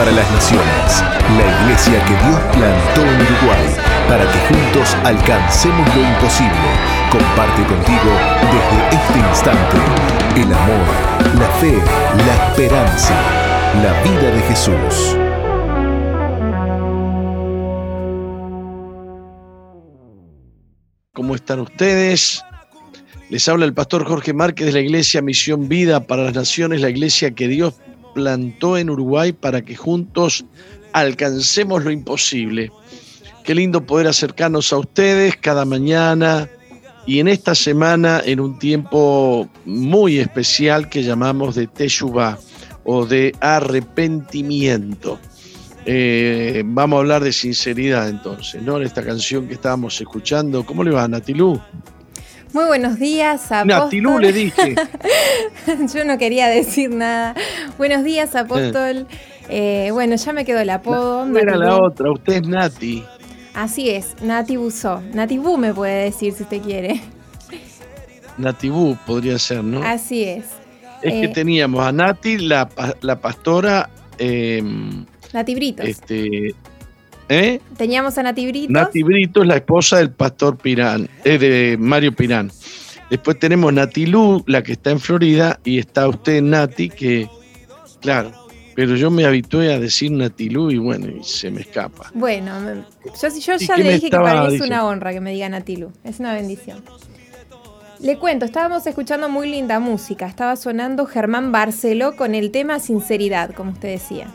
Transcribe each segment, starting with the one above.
para las naciones, la iglesia que Dios plantó en Uruguay, para que juntos alcancemos lo imposible. Comparte contigo desde este instante el amor, la fe, la esperanza, la vida de Jesús. ¿Cómo están ustedes? Les habla el pastor Jorge Márquez de la Iglesia Misión Vida para las Naciones, la iglesia que Dios plantó en Uruguay para que juntos alcancemos lo imposible. Qué lindo poder acercarnos a ustedes cada mañana y en esta semana en un tiempo muy especial que llamamos de Teshuvah o de arrepentimiento. Eh, vamos a hablar de sinceridad entonces, ¿no? En esta canción que estábamos escuchando. ¿Cómo le va, Natilú? Muy buenos días, Apóstol. Natilú le dije. Yo no quería decir nada. Buenos días, Apóstol. Eh, bueno, ya me quedó el apodo. No, era la otra, usted es Nati. Así es, Nati Busó. Nati Bu me puede decir si usted quiere. Bu podría ser, ¿no? Así es. Es que eh, teníamos a Nati, la, la pastora. Eh, Nati Britos. Este, ¿Eh? Teníamos a Nati Brito. Nati Brito es la esposa del pastor Pirán, es de Mario Pirán. Después tenemos Nati Lu, la que está en Florida, y está usted, Nati, que, claro, pero yo me habitué a decir Nati Lu y bueno, y se me escapa. Bueno, yo, yo ya le dije que para mí es una honra que me diga Nati Lu, es una bendición. Le cuento, estábamos escuchando muy linda música, estaba sonando Germán Barceló con el tema Sinceridad, como usted decía.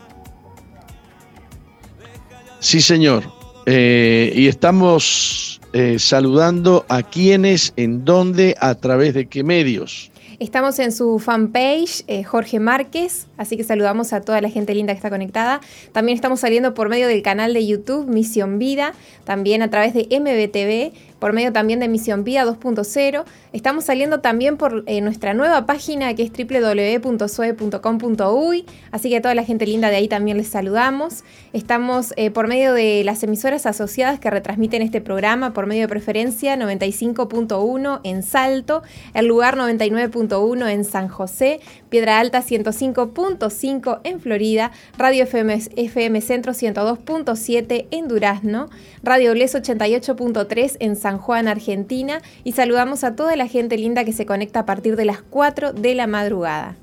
Sí, señor. Eh, y estamos eh, saludando a quienes, en dónde, a través de qué medios. Estamos en su fanpage, eh, Jorge Márquez, así que saludamos a toda la gente linda que está conectada. También estamos saliendo por medio del canal de YouTube Misión Vida, también a través de MBTV por medio también de Misión Vida 2.0. Estamos saliendo también por eh, nuestra nueva página que es www.soe.com.uy, así que a toda la gente linda de ahí también les saludamos. Estamos eh, por medio de las emisoras asociadas que retransmiten este programa, por medio de preferencia 95.1 en Salto, el lugar 99.1 en San José, Piedra Alta 105.5 en Florida, Radio FM, FM Centro 102.7 en Durazno, Radio Les 88.3 en San Juan, Argentina, y saludamos a toda la gente linda que se conecta a partir de las 4 de la madrugada.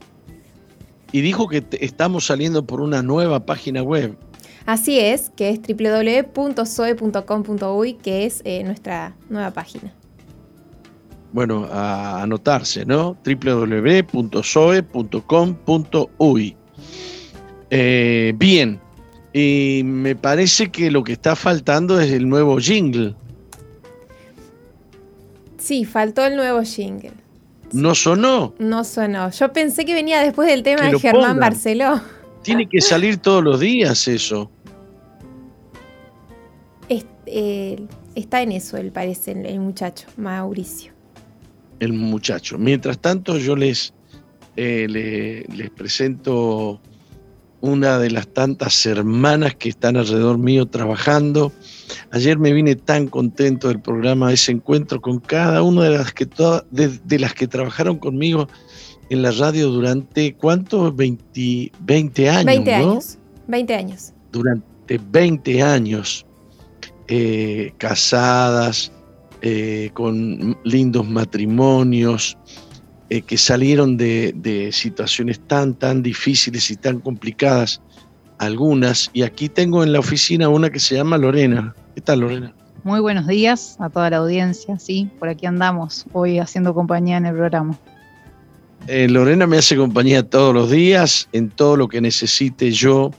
Y dijo que estamos saliendo por una nueva página web. Así es, que es www.soe.com.uy, que es eh, nuestra nueva página. Bueno, a anotarse, ¿no? www.soe.com.uy. Eh, bien, y me parece que lo que está faltando es el nuevo jingle. Sí, faltó el nuevo jingle. ¿No sonó? No sonó. Yo pensé que venía después del tema de Germán Barceló. Tiene que salir todos los días eso. Eh, está en eso, él parece, el muchacho, Mauricio. El muchacho. Mientras tanto, yo les, eh, les presento una de las tantas hermanas que están alrededor mío trabajando. Ayer me vine tan contento del programa, ese encuentro con cada una de las que, de, las que trabajaron conmigo en la radio durante, ¿cuántos? 20, 20 años. 20 años. 20 años. Durante 20 años, eh, casadas, eh, con lindos matrimonios, eh, que salieron de, situaciones tan, tan difíciles y tan complicadas, algunas. Y aquí tengo en la oficina una que se llama Lorena. ¿Qué tal, Lorena? Muy buenos días a toda la audiencia, sí, por aquí andamos hoy haciendo compañía en el programa. Eh, Lorena me hace compañía todos los días en todo lo que necesite yo.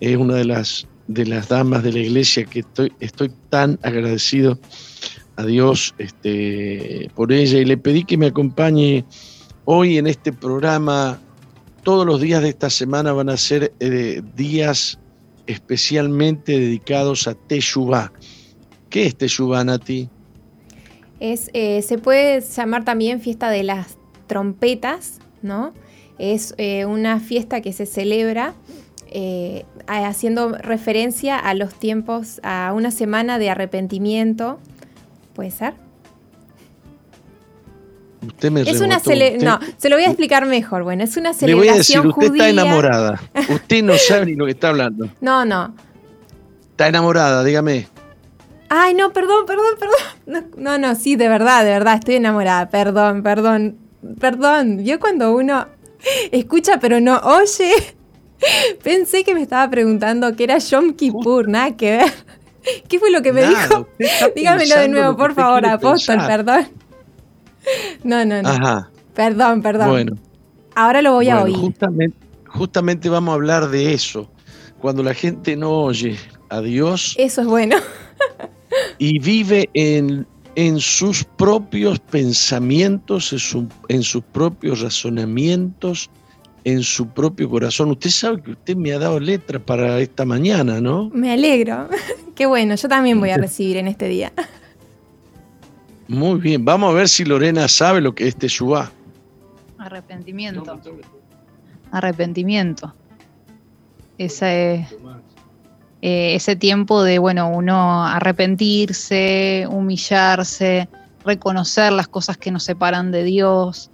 Es una de las, de las damas de la iglesia que estoy, estoy tan agradecido a Dios este, por ella y le pedí que me acompañe hoy en este programa. Todos los días de esta semana van a ser eh, días especialmente dedicados a Teshuvah. ¿Qué es Teshuvah, Nati? Es, eh, se puede llamar también fiesta de las trompetas, ¿no? Es eh, una fiesta que se celebra haciendo referencia a los tiempos, a una semana de arrepentimiento ¿Puede ser? Usted me Es una Usted- No, se lo voy a explicar mejor. Bueno, es una Le voy a decir, celebración usted judía. está enamorada. Usted no sabe ni lo que está hablando. No, no. Está enamorada, dígame. Ay, no, perdón, perdón, perdón. No, no, sí, de verdad, de verdad, estoy enamorada. Perdón, perdón, perdón. Yo cuando uno escucha pero no oye, pensé que me estaba preguntando que era Yom Kippur, nada que ver. ¿Qué fue lo que me Nada, dijo? Dígamelo de nuevo, por favor, apóstol, perdón. No, no, no. Ajá. Perdón, perdón. Bueno, Ahora lo voy a oír. Justamente, justamente vamos a hablar de eso. Cuando la gente no oye a Dios Eso es bueno. y vive en, en sus propios pensamientos, en, su- en sus propios razonamientos, en su propio corazón. Usted sabe que usted me ha dado letra para esta mañana, ¿no? Me alegro. Qué bueno, yo también voy a recibir en este día. Muy bien, vamos a ver si Lorena sabe lo que es Teshuvah. Arrepentimiento. Arrepentimiento. Ese, eh, ese tiempo de, bueno, uno arrepentirse, humillarse, reconocer las cosas que nos separan de Dios,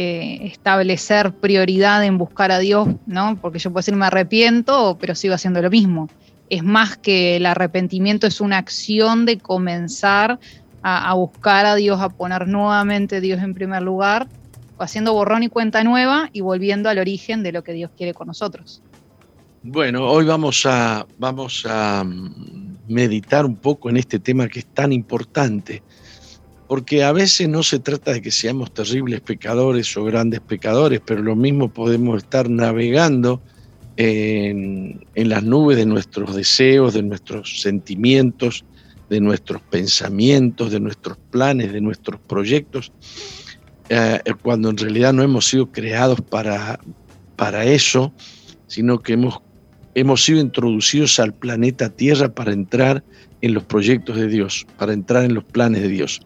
eh, establecer prioridad en buscar a Dios, ¿no? Porque yo puedo decir me arrepiento, pero sigo haciendo lo mismo. Es más que el arrepentimiento, es una acción de comenzar a, buscar a Dios, a poner nuevamente a Dios en primer lugar, haciendo borrón y cuenta nueva y volviendo al origen de lo que Dios quiere con nosotros. Bueno, hoy vamos a, vamos a mm, meditar un poco en este tema que es tan importante, porque a veces no se trata de que seamos terribles pecadores o grandes pecadores, pero lo mismo podemos estar navegando en, las nubes de nuestros deseos, de nuestros sentimientos, de nuestros pensamientos, de nuestros planes, de nuestros proyectos, eh, cuando en realidad no hemos sido creados para, para eso, sino que hemos hemos sido introducidos al planeta Tierra para entrar en los proyectos de Dios, para entrar en los planes de Dios.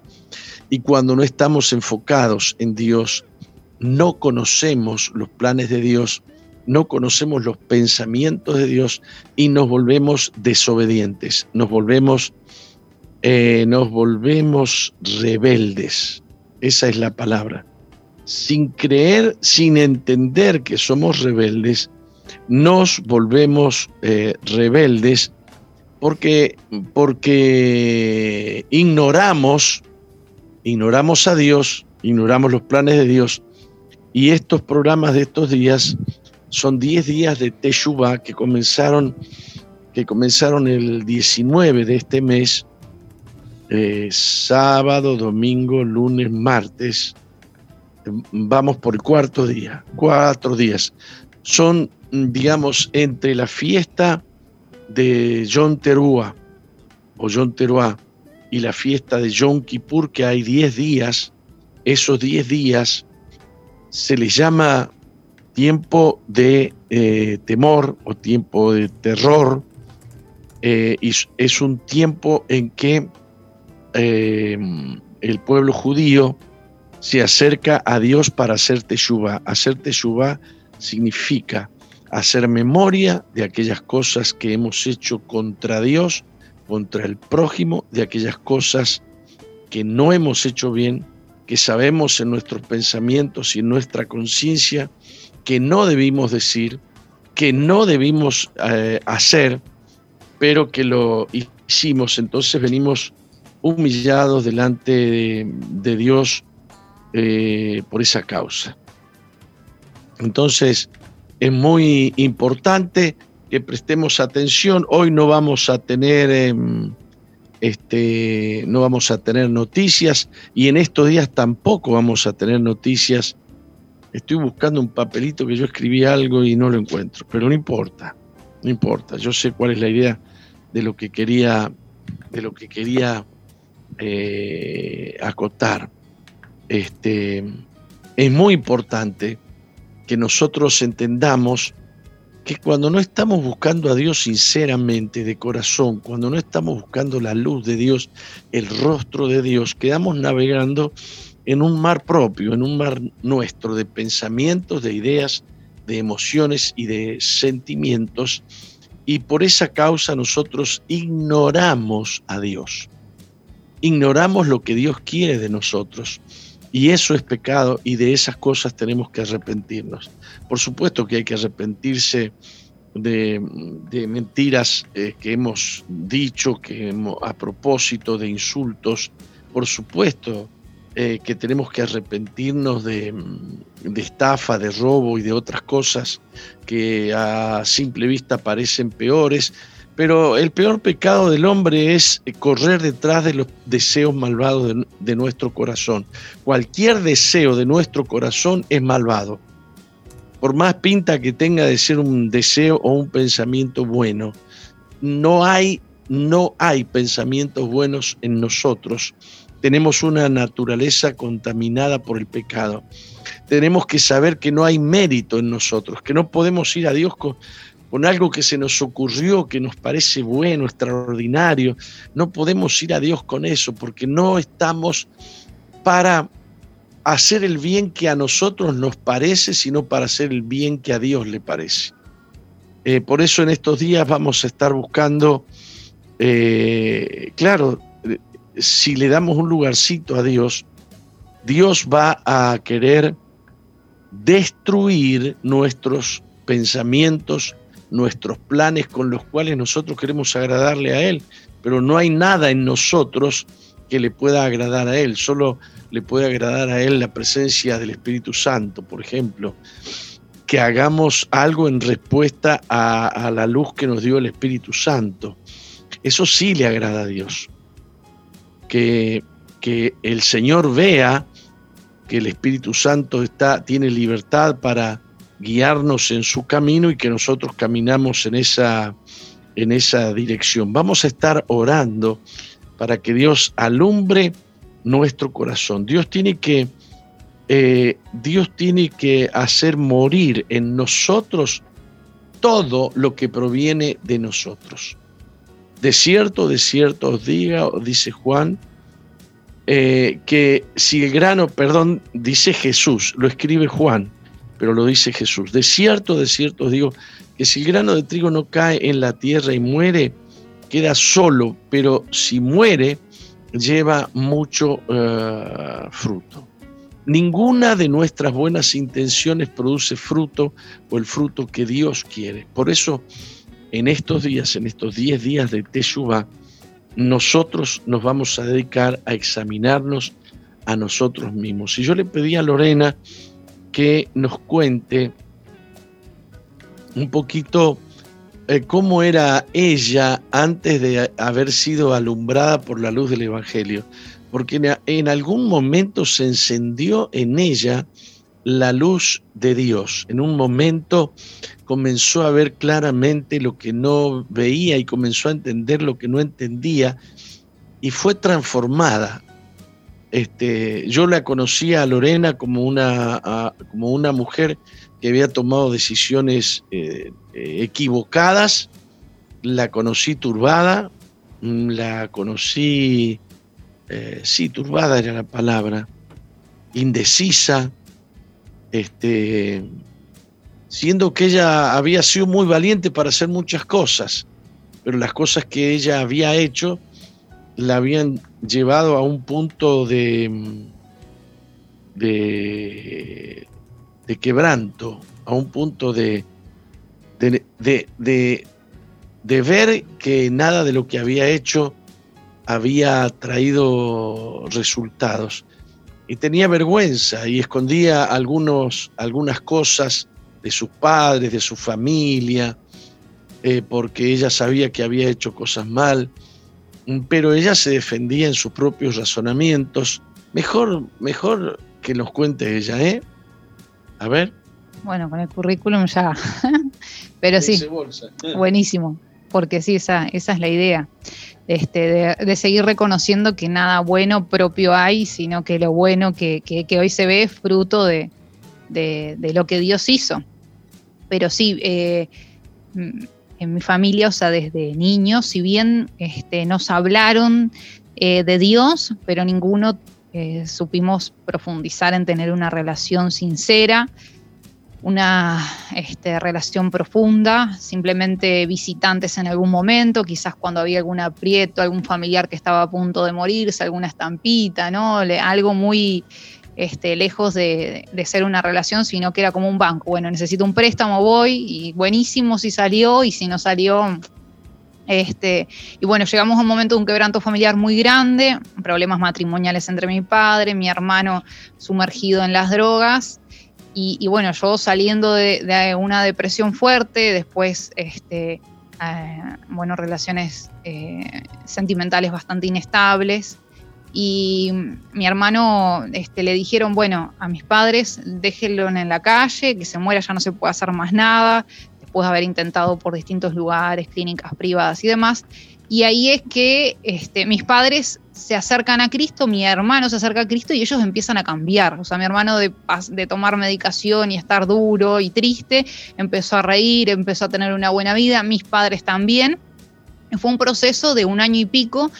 Y cuando no estamos enfocados en Dios, no conocemos los planes de Dios, no conocemos los pensamientos de Dios y nos volvemos desobedientes, nos volvemos, eh, nos volvemos rebeldes. Esa es la palabra. Sin creer, sin entender que somos rebeldes, nos volvemos eh, rebeldes porque, porque ignoramos, ignoramos a Dios, ignoramos los planes de Dios. Y estos programas de estos días son 10 días de Teshuvah que comenzaron, que comenzaron el 19 de este mes, eh, sábado, domingo, lunes, martes. Vamos por el cuarto día, cuatro días. Son digamos, entre la fiesta de Yom Teruah o Yom Teruah y la fiesta de Yom Kippur, que hay 10 días, esos 10 días se les llama tiempo de eh, temor o tiempo de terror, eh, y es un tiempo en que eh, el pueblo judío se acerca a Dios para hacer teshuvah. Hacer teshuvah significa hacer memoria de aquellas cosas que hemos hecho contra Dios, contra el prójimo, de aquellas cosas que no hemos hecho bien, que sabemos en nuestros pensamientos y en nuestra conciencia que no debimos decir, que no debimos eh, hacer, pero que lo hicimos. Entonces venimos humillados delante de, Dios eh, por esa causa. Entonces, es muy importante que prestemos atención. Hoy no vamos a tener, eh, este, no vamos a tener noticias y en estos días tampoco vamos a tener noticias. Estoy buscando un papelito que yo escribí algo y no lo encuentro, pero no importa, no importa. Yo sé cuál es la idea de lo que quería, de lo que quería eh, acotar. Este, es muy importante que nosotros entendamos que cuando no estamos buscando a Dios sinceramente, de corazón, cuando no estamos buscando la luz de Dios, el rostro de Dios, quedamos navegando en un mar propio, en un mar nuestro de pensamientos, de ideas, de emociones y de sentimientos, y por esa causa nosotros ignoramos a Dios, ignoramos lo que Dios quiere de nosotros. Y eso es pecado y de esas cosas tenemos que arrepentirnos. Por supuesto que hay que arrepentirse de, mentiras eh, que hemos dicho, que a propósito de insultos. Por supuesto eh, que tenemos que arrepentirnos de, de, estafa, de robo y de otras cosas que a simple vista parecen peores. Pero el peor pecado del hombre es correr detrás de los deseos malvados de nuestro corazón. Cualquier deseo de nuestro corazón es malvado por más pinta que tenga de ser un deseo o un pensamiento bueno, no hay, no hay pensamientos buenos en nosotros. Tenemos una naturaleza contaminada por el pecado. Tenemos que saber que no hay mérito en nosotros, que no podemos ir a Dios con, con algo que se nos ocurrió, que nos parece bueno, extraordinario. No podemos ir a Dios con eso porque no estamos para hacer el bien que a nosotros nos parece, sino para hacer el bien que a Dios le parece. Eh, por eso en estos días vamos a estar buscando, eh, claro, si le damos un lugarcito a Dios, Dios va a querer destruir nuestros pensamientos, nuestros planes con los cuales nosotros queremos agradarle a Él, pero no hay nada en nosotros que le pueda agradar a Él, solo le puede agradar a Él la presencia del Espíritu Santo, por ejemplo, que hagamos algo en respuesta a, la luz que nos dio el Espíritu Santo. Eso sí le agrada a Dios. Que, que el Señor vea que el Espíritu Santo está, tiene libertad para guiarnos en su camino y que nosotros caminamos en esa, en esa dirección. Vamos a estar orando para que Dios alumbre nuestro corazón. Dios tiene que, eh, Dios tiene que hacer morir en nosotros todo lo que proviene de nosotros. De cierto, de cierto os diga, dice Juan, eh, que si el grano, perdón, dice Jesús, lo escribe Juan, pero lo dice Jesús. De cierto, de cierto os digo, que si el grano de trigo no cae en la tierra y muere, queda solo, pero si muere, lleva mucho eh, fruto. Ninguna de nuestras buenas intenciones produce fruto o el fruto que Dios quiere. Por eso, en estos días, en estos 10 días de Teshuvah, nosotros nos vamos a dedicar a examinarnos a nosotros mismos. Y yo le pedí a Lorena que nos cuente un poquito eh, cómo era ella antes de haber sido alumbrada por la luz del Evangelio, porque en, algún momento se encendió en ella la luz de Dios. En un momento comenzó a ver claramente lo que no veía y comenzó a entender lo que no entendía y fue transformada. Este, yo la conocía a Lorena como una, como una mujer que había tomado decisiones eh, eh, equivocadas, la conocí turbada, mm, la conocí, eh, sí, turbada era la palabra, indecisa, este, siendo que ella había sido muy valiente para hacer muchas cosas, pero las cosas que ella había hecho la habían llevado a un punto de, mm, de, de quebranto, a un punto de, de, de, ver que nada de lo que había hecho había traído resultados. Y tenía vergüenza y escondía algunos, algunas cosas de sus padres, de su familia, eh, porque ella sabía que había hecho cosas mal, pero ella se defendía en sus propios razonamientos. Mejor, mejor que nos cuente ella, ¿eh? A ver. Bueno, con el currículum ya. Pero sí, buenísimo, porque sí, esa, esa es la idea. Este, de, seguir reconociendo que nada bueno propio hay, sino que lo bueno que, hoy se ve es fruto de, lo que Dios hizo. Pero sí, eh, en mi familia, o sea, desde niños, si bien este, nos hablaron eh, de Dios, pero ninguno eh, supimos profundizar en tener una relación sincera una este, relación profunda, simplemente visitantes en algún momento, quizás cuando había algún aprieto, algún familiar que estaba a punto de morirse, alguna estampita, ¿no? algo muy este, lejos de, ser una relación, sino que era como un banco. Bueno, necesito un préstamo, voy, y buenísimo si salió, y si no salió, este, y bueno, llegamos a un momento de un quebranto familiar muy grande, problemas matrimoniales entre mi padre, mi hermano sumergido en las drogas. Y, bueno, yo saliendo de, una depresión fuerte, después, este, eh, bueno, relaciones eh, sentimentales bastante inestables. Y mi hermano este, le dijeron, bueno, a mis padres, déjenlo en la calle, que se muera, ya no se puede hacer más nada, después de haber intentado por distintos lugares, clínicas privadas y demás. Y ahí es que este, mis padres se acercan a Cristo, mi hermano se acerca a Cristo y ellos empiezan a cambiar. O sea, mi hermano de, de, tomar medicación y estar duro y triste, empezó a reír, empezó a tener una buena vida, mis padres también. Fue un proceso de un año y pico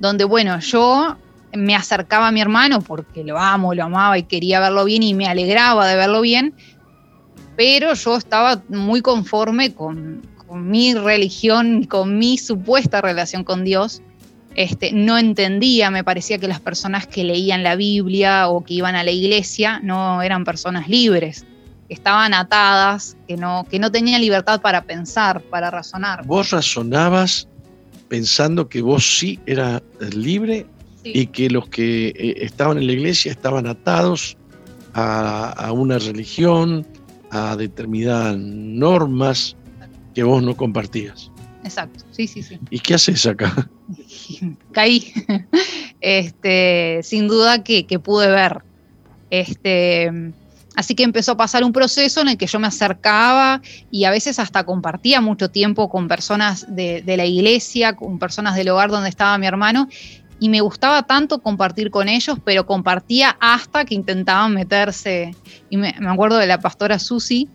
donde, bueno, yo me acercaba a mi hermano porque lo amo, lo amaba y quería verlo bien y me alegraba de verlo bien, pero yo estaba muy conforme con, mi religión, con mi supuesta relación con Dios. Este, no entendía, me parecía que las personas que leían la Biblia o que iban a la iglesia no eran personas libres, estaban atadas, que no, que no tenían libertad para pensar, para razonar. ¿Vos razonabas pensando que vos sí eras libre y que los que eh, estaban en la iglesia estaban atados a, una religión, a determinadas normas que vos no compartías. Exacto, sí, sí, sí. ¿Y qué haces acá? Caí. Este, sin duda que, pude ver. Este, así que empezó a pasar un proceso en el que yo me acercaba y a veces hasta compartía mucho tiempo con personas de, de la iglesia, con personas del hogar donde estaba mi hermano, y me gustaba tanto compartir con ellos, pero compartía hasta que intentaban meterse. Y me, acuerdo de la pastora Susi,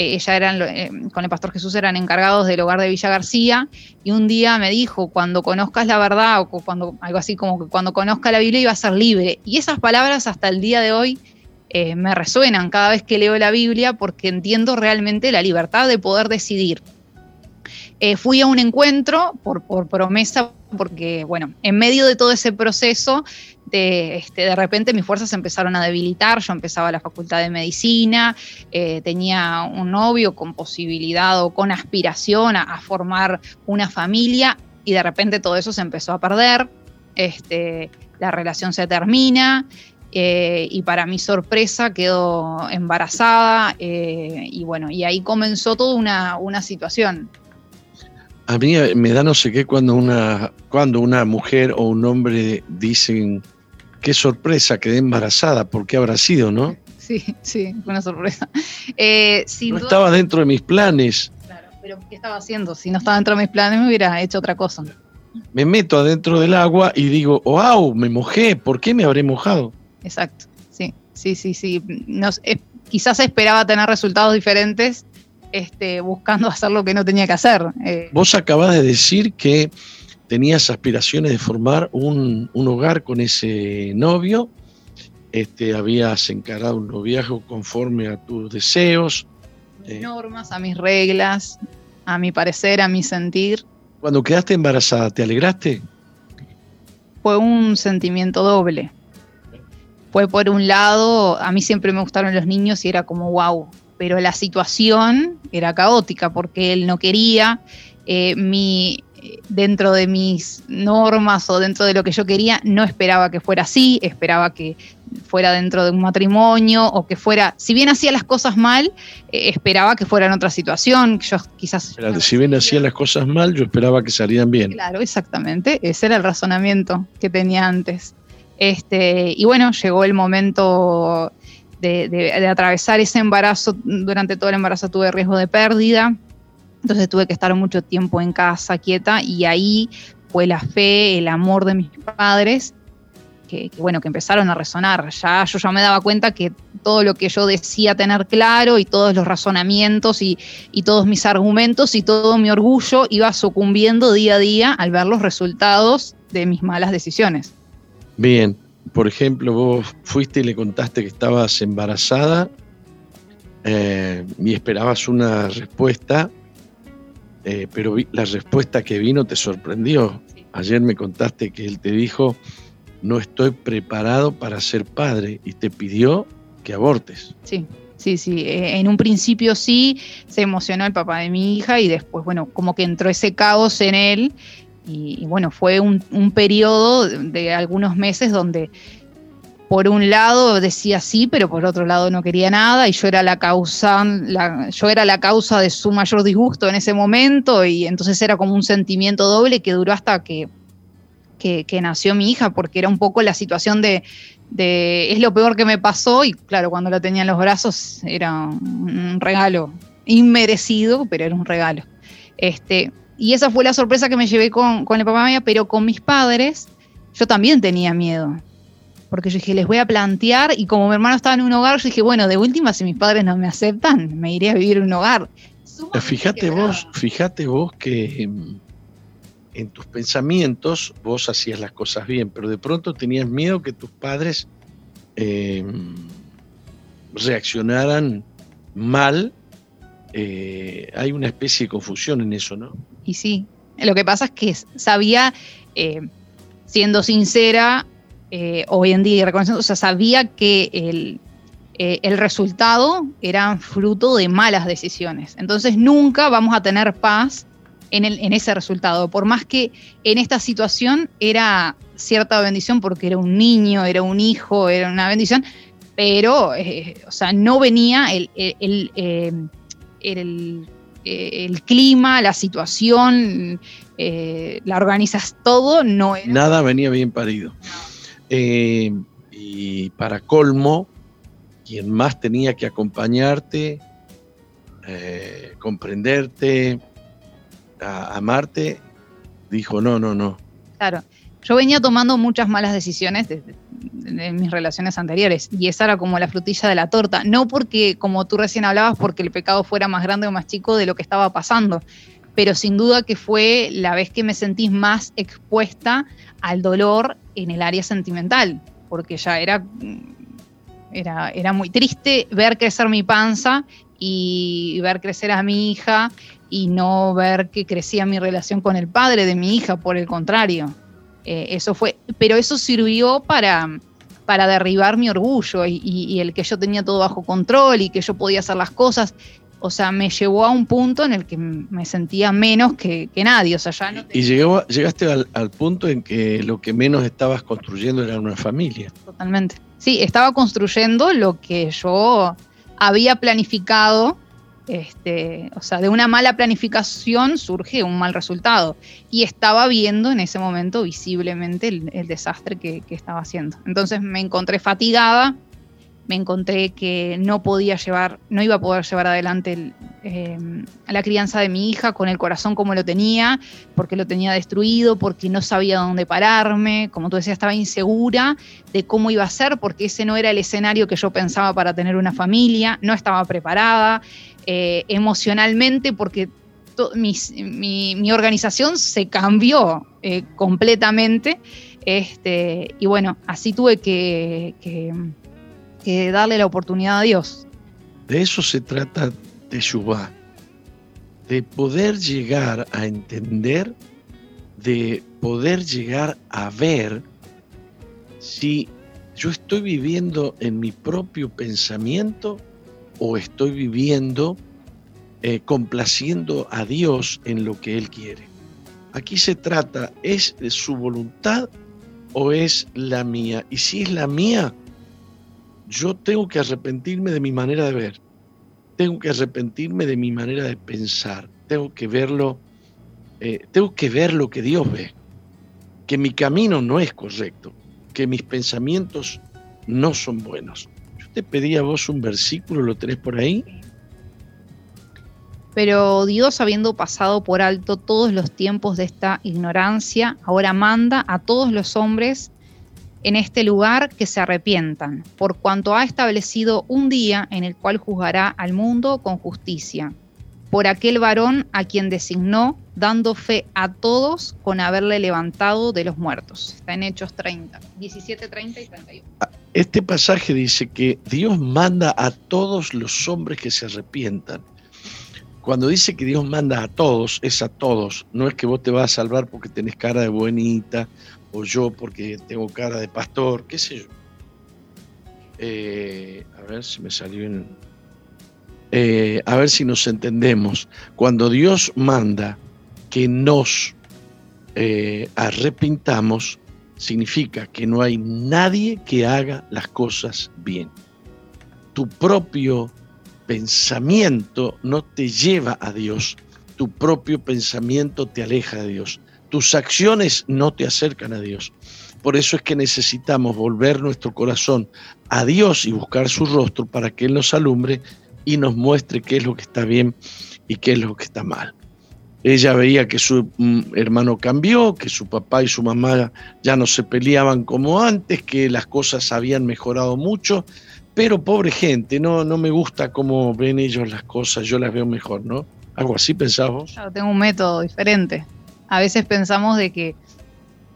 eh, ella eran, eh, con el pastor Jesús eran encargados del hogar de Villa García, y un día me dijo, cuando conozcas la verdad, o cuando, algo así como que cuando conozca la Biblia iba a ser libre. Y esas palabras hasta el día de hoy eh, me resuenan cada vez que leo la Biblia porque entiendo realmente la libertad de poder decidir. fui a un encuentro por, por promesa porque, bueno, en medio de todo ese proceso, de, este, de repente mis fuerzas empezaron a debilitar, yo empezaba la facultad de medicina, eh, tenía un novio con posibilidad o con aspiración a, formar una familia y de repente todo eso se empezó a perder, este, la relación se termina. Eh, y para mi sorpresa quedó embarazada eh, y bueno, y ahí comenzó toda una, una situación. A mí me da no sé qué cuando una, cuando una mujer o un hombre dicen, qué sorpresa, quedé embarazada, ¿por qué habrá sido, no? Sí, sí, fue una sorpresa. Eh, no estaba dentro de mis planes. Claro, pero ¿qué estaba haciendo? Si no estaba dentro de mis planes me hubiera hecho otra cosa. Me meto adentro del agua y digo, wow, me mojé, ¿por qué me habré mojado? Exacto, sí, sí, sí, sí. Eh, quizás esperaba tener resultados diferentes este, buscando hacer lo que no tenía que hacer. Eh. Vos acabás de decir que tenías aspiraciones de formar un, hogar con ese novio, este, habías encarado un noviazgo conforme a tus deseos. A mis eh. normas, a mis reglas, a mi parecer, a mi sentir. Cuando quedaste embarazada, ¿te alegraste? Fue un sentimiento doble. Fue por un lado, a mí siempre me gustaron los niños y era como, wow, pero la situación era caótica porque él no quería, eh, mi, dentro de mis normas o dentro de lo que yo quería, no esperaba que fuera así, esperaba que fuera dentro de un matrimonio o que fuera, si bien hacía las cosas mal, eh, esperaba que fuera en otra situación, yo quizás... si bien hacía las cosas mal, yo esperaba que salieran bien. Claro, exactamente, ese era el razonamiento que tenía antes. Este, y bueno, llegó el momento de, atravesar ese embarazo, durante todo el embarazo tuve riesgo de pérdida, entonces tuve que estar mucho tiempo en casa quieta y ahí fue la fe, el amor de mis padres, que, bueno, que empezaron a resonar. Ya yo ya me daba cuenta que todo lo que yo decía tener claro y todos los razonamientos y, todos mis argumentos y todo mi orgullo iba sucumbiendo día a día al ver los resultados de mis malas decisiones. Bien, por ejemplo, vos fuiste y le contaste que estabas embarazada eh, y esperabas una respuesta, eh, pero la respuesta que vino te sorprendió. Ayer me contaste que él te dijo, no estoy preparado para ser padre y te pidió que abortes. Sí, sí, sí. Eh, en un principio sí, se emocionó el papá de mi hija y después, bueno, como que entró ese caos en él y, bueno, fue un, un periodo de algunos meses donde por un lado decía sí, pero por otro lado no quería nada y yo era la causa, yo era la causa de su mayor disgusto en ese momento y entonces era como un sentimiento doble que duró hasta que, que, nació mi hija, porque era un poco la situación de, de, es lo peor que me pasó y claro, cuando la tenía en los brazos era un regalo inmerecido, pero era un regalo. Este, y esa fue la sorpresa que me llevé con, con el papá mía, pero con mis padres yo también tenía miedo porque yo dije, les voy a plantear, y como mi hermano estaba en un hogar, yo dije, bueno, de última, si mis padres no me aceptan, me iré a vivir en un hogar. Fíjate vos, fíjate vos que en, tus pensamientos vos hacías las cosas bien, pero de pronto tenías miedo que tus padres em, reaccionaran mal. Eh, hay una especie de confusión en eso, ¿no? Y sí, lo que pasa es que sabía, eh, siendo sincera, eh, hoy en día, reconociendo, o sea, sabía que el, eh, el resultado era fruto de malas decisiones. Entonces nunca vamos a tener paz en, el, en, ese resultado, por más que en esta situación era cierta bendición porque era un niño, era un hijo, era una bendición, pero, eh, o sea, no venía el, el, el, el clima, la situación, la organizas todo, no era. Nada venía bien parido. Eh, y para colmo, quien más tenía que acompañarte, eh, comprenderte, amarte, dijo, no, no, no. Claro, yo venía tomando muchas malas decisiones en mis relaciones anteriores y esa era como la frutilla de la torta, no porque, como tú recién hablabas, porque el pecado fuera más grande o más chico de lo que estaba pasando, pero sin duda que fue la vez que me sentí más expuesta al dolor en el área sentimental, porque ya era, era, era muy triste ver crecer mi panza y ver crecer a mi hija y no ver que crecía mi relación con el padre de mi hija, por el contrario. Eh, eso fue, pero eso sirvió para, para derribar mi orgullo y, y, el que yo tenía todo bajo control y que yo podía hacer las cosas o sea, me llevó a un punto en el que me sentía menos que, nadie. O sea, ya no Y llegó, llegaste al, punto en que lo que menos estabas construyendo era una familia. Totalmente. Sí, estaba construyendo lo que yo había planificado. Este, o sea, de una mala planificación surge un mal resultado. Y estaba viendo en ese momento visiblemente el, desastre que, que estaba haciendo. Entonces me encontré fatigada, me encontré que no podía llevar, no iba a poder llevar adelante eh, la crianza de mi hija con el corazón como lo tenía, porque lo tenía destruido, porque no sabía dónde pararme, como tú decías, estaba insegura de cómo iba a ser, porque ese no era el escenario que yo pensaba para tener una familia, no estaba preparada eh, emocionalmente, porque mi, organización se cambió eh, completamente. Este, y bueno, así tuve que que darle la oportunidad a Dios. De eso se trata de Shubá, de poder llegar a entender, de poder llegar a ver si yo estoy viviendo en mi propio pensamiento o estoy viviendo eh, complaciendo a Dios en lo que Él quiere. Aquí se trata, ¿es de su voluntad o es la mía? Y si es la mía, yo tengo que arrepentirme de mi manera de ver, tengo que arrepentirme de mi manera de pensar, tengo que verlo, eh, tengo que ver lo que Dios ve, que mi camino no es correcto, que mis pensamientos no son buenos. Yo te pedí a vos un versículo, ¿lo tenés por ahí? Pero Dios, habiendo pasado por alto todos los tiempos de esta ignorancia, ahora manda a todos los hombres en este lugar que se arrepientan, por cuanto ha establecido un día en el cual juzgará al mundo con justicia, por aquel varón a quien designó, dando fe a todos con haberle levantado de los muertos. Está en Hechos 30, 17, 30 y 31. Ah, este pasaje dice que Dios manda a todos los hombres que se arrepientan. Cuando dice que Dios manda a todos, es a todos. No es que vos te vas a salvar porque tenés cara de buenita, o yo porque tengo cara de pastor, qué sé yo. Eh, a ver si me salió en... Eh, a ver si nos entendemos. Cuando Dios manda que nos eh, arrepintamos, significa que no hay nadie que haga las cosas bien. Tu propio pensamiento no te lleva a Dios, tu propio pensamiento te aleja de Dios, tus acciones no te acercan a Dios. Por eso es que necesitamos volver nuestro corazón a Dios y buscar su rostro para que Él nos alumbre y nos muestre qué es lo que está bien y qué es lo que está mal. Ella veía que su mm, hermano cambió, que su papá y su mamá ya no se peleaban como antes, que las cosas habían mejorado mucho, pero pobre gente, no, no me gusta cómo ven ellos las cosas, yo las veo mejor, ¿no? Algo así pensamos. Claro, tengo un método diferente. A veces pensamos de que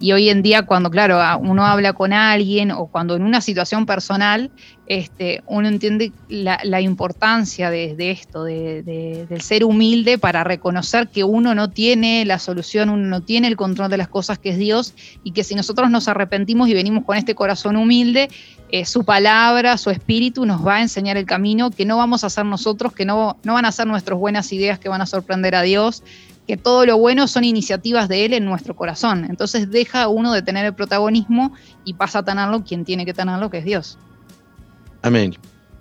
y hoy en día, cuando, claro, uno habla con alguien o cuando en una situación personal, este, uno entiende la, importancia de, esto, del ser humilde para reconocer que uno no tiene la solución, uno no tiene el control de las cosas que es Dios y que si nosotros nos arrepentimos y venimos con este corazón humilde, eh, su palabra, su espíritu nos va a enseñar el camino que no vamos a hacer nosotros, que no, no van a ser nuestras buenas ideas que van a sorprender a Dios, que todo lo bueno son iniciativas de Él en nuestro corazón. Entonces deja uno de tener el protagonismo y pasa a tenerlo quien tiene que tenerlo, que es Dios. Amén.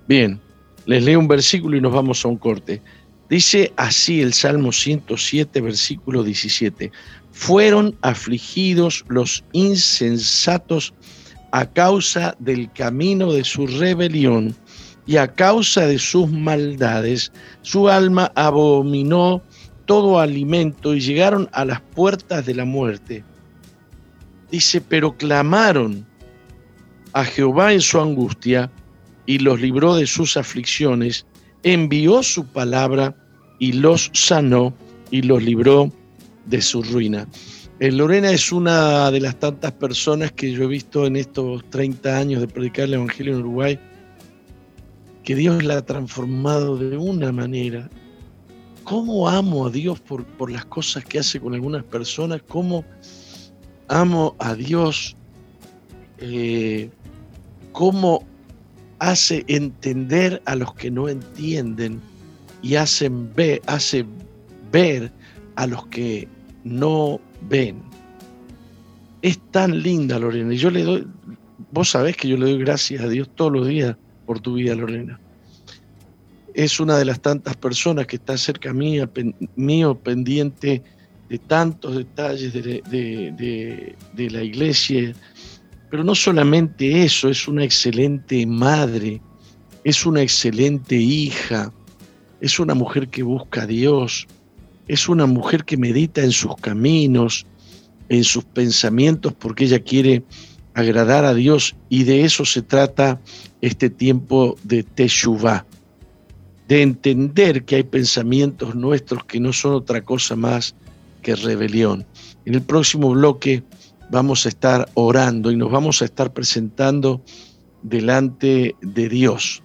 Bien, les leo un versículo y nos vamos a un corte. Dice así el Salmo 107, versículo 17. Fueron afligidos los insensatos a causa del camino de su rebelión y a causa de sus maldades. Su alma abominó todo alimento y llegaron a las puertas de la muerte. Dice, pero clamaron a Jehová en su angustia y los libró de sus aflicciones, envió su palabra y los sanó y los libró de su ruina. Eh, Lorena es una de las tantas personas que yo he visto en estos 30 años de predicar el Evangelio en Uruguay, que Dios la ha transformado de una manera cómo amo a Dios por, por las cosas que hace con algunas personas, cómo amo a Dios, eh, cómo hace entender a los que no entienden y hacen ver, hace ver a los que no ven. Es tan linda, Lorena. Y yo le doy, vos sabés que yo le doy gracias a Dios todos los días por tu vida, Lorena es una de las tantas personas que está cerca mía, mío, pendiente de tantos detalles de, de, la iglesia. Pero no solamente eso, es una excelente madre, es una excelente hija, es una mujer que busca a Dios, es una mujer que medita en sus caminos, en sus pensamientos, porque ella quiere agradar a Dios y de eso se trata este tiempo de Teshuvah de entender que hay pensamientos nuestros que no son otra cosa más que rebelión. En el próximo bloque vamos a estar orando y nos vamos a estar presentando delante de Dios,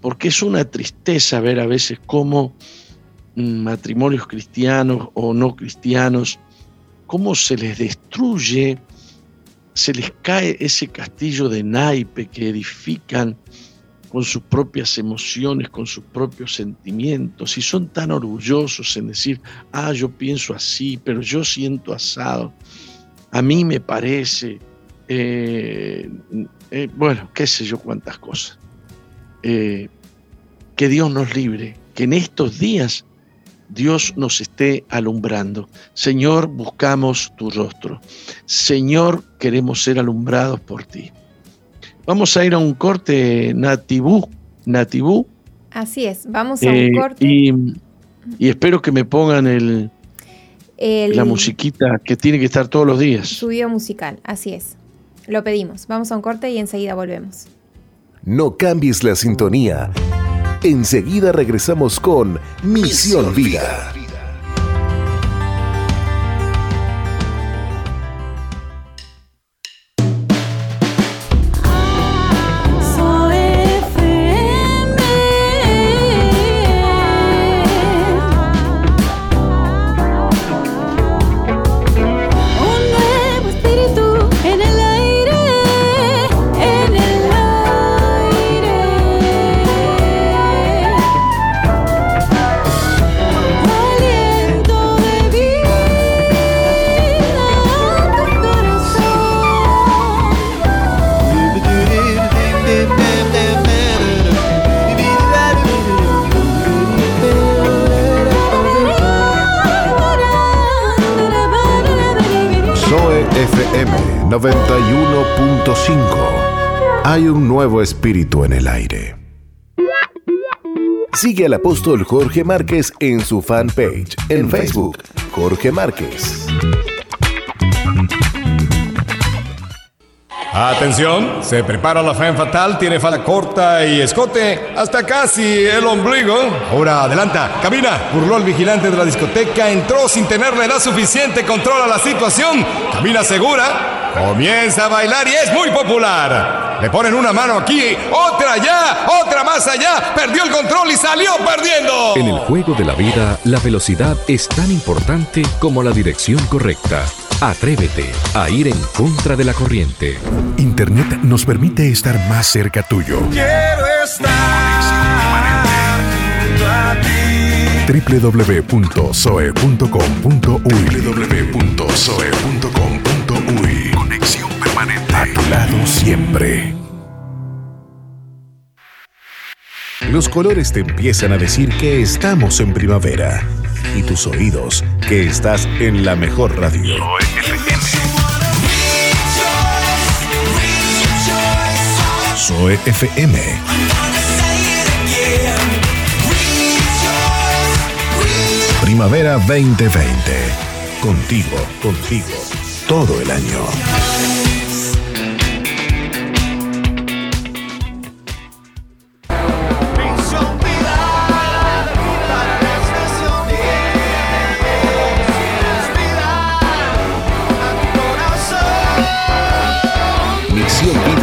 porque es una tristeza ver a veces cómo mm, matrimonios cristianos o no cristianos, cómo se les destruye, se les cae ese castillo de naipe que edifican con sus propias emociones, con sus propios sentimientos, y son tan orgullosos en decir, ah, yo pienso así, pero yo siento asado, a mí me parece, eh, eh, bueno, qué sé yo cuántas cosas. Eh, que Dios nos libre, que en estos días Dios nos esté alumbrando. Señor, buscamos tu rostro. Señor, queremos ser alumbrados por ti. Vamos a ir a un corte nativú. Nativú. Así es, vamos a un eh, corte. Y, espero que me pongan el, la musiquita que tiene que estar todos los días. Su video musical, así es. Lo pedimos. Vamos a un corte y enseguida volvemos. No cambies la sintonía. Enseguida regresamos con Misión, Vida. Hay un nuevo espíritu en el aire. Sigue al apóstol Jorge Márquez en su fanpage en Facebook, Jorge Márquez. Atención, se prepara la fan fatal, tiene falda corta y escote hasta casi el ombligo. Ahora adelanta, camina, burló al vigilante de la discoteca, entró sin tener la edad suficiente, controla la situación, camina segura, comienza a bailar y es muy popular. Le ponen una mano aquí, otra allá, otra más allá, perdió el control y salió perdiendo. En el juego de la vida, la velocidad es tan importante como la dirección correcta. Atrévete a ir en contra de la corriente. Internet nos permite estar más cerca tuyo. Quiero estar junto a ti. www.soe.com.uy www.soe.com.uy Conexión permanente. A tu lado siempre. Los colores te empiezan a decir que estamos en primavera. Y tus oídos que estás en la mejor radio. Zoe FM. Primavera 2020. Contigo, contigo, todo el año.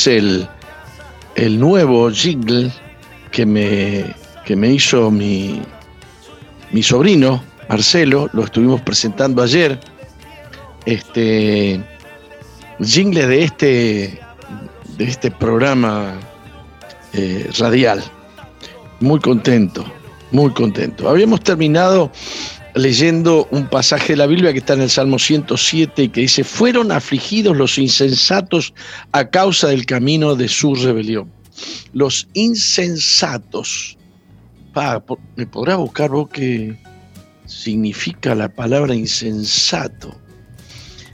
Es el, el nuevo jingle que me, que me hizo mi, mi sobrino, Marcelo. Lo estuvimos presentando ayer. Este jingle de este, de este programa eh, radial. Muy contento. Muy contento. Habíamos terminado leyendo un pasaje de la Biblia que está en el Salmo 107 y que dice, fueron afligidos los insensatos a causa del camino de su rebelión. Los insensatos. ¿Me podrás buscar vos qué significa la palabra insensato?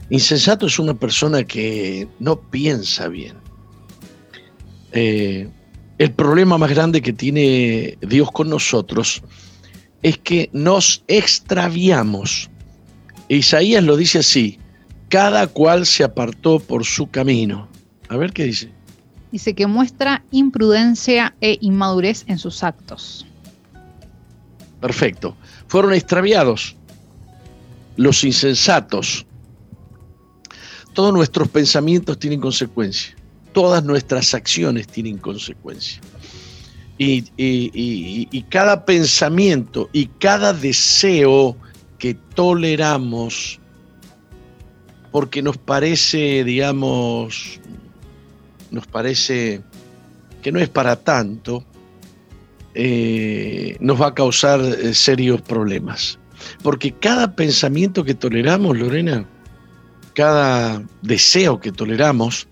Insensato es una persona que no piensa bien. Eh, el problema más grande que tiene Dios con nosotros es que nos extraviamos. Isaías lo dice así, cada cual se apartó por su camino. A ver qué dice. Dice que muestra imprudencia e inmadurez en sus actos. Perfecto. Fueron extraviados los insensatos. Todos nuestros pensamientos tienen consecuencias. Todas nuestras acciones tienen consecuencias. Y, cada pensamiento y cada deseo que toleramos porque nos parece, digamos, nos parece que no es para tanto, eh, nos va a causar eh, serios problemas. Porque cada pensamiento que toleramos, Lorena, cada deseo que toleramos,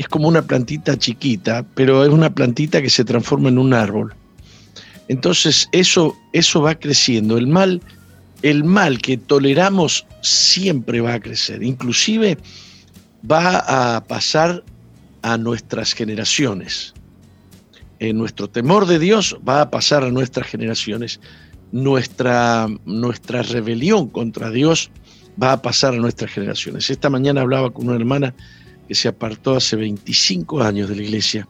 es como una plantita chiquita, pero es una plantita que se transforma en un árbol. Entonces eso, eso va creciendo. El mal, el mal que toleramos siempre va a crecer. Inclusive va a pasar a nuestras generaciones. En nuestro temor de Dios va a pasar a nuestras generaciones. Nuestra, nuestra rebelión contra Dios va a pasar a nuestras generaciones. Esta mañana hablaba con una hermana que se apartó hace 25 años de la iglesia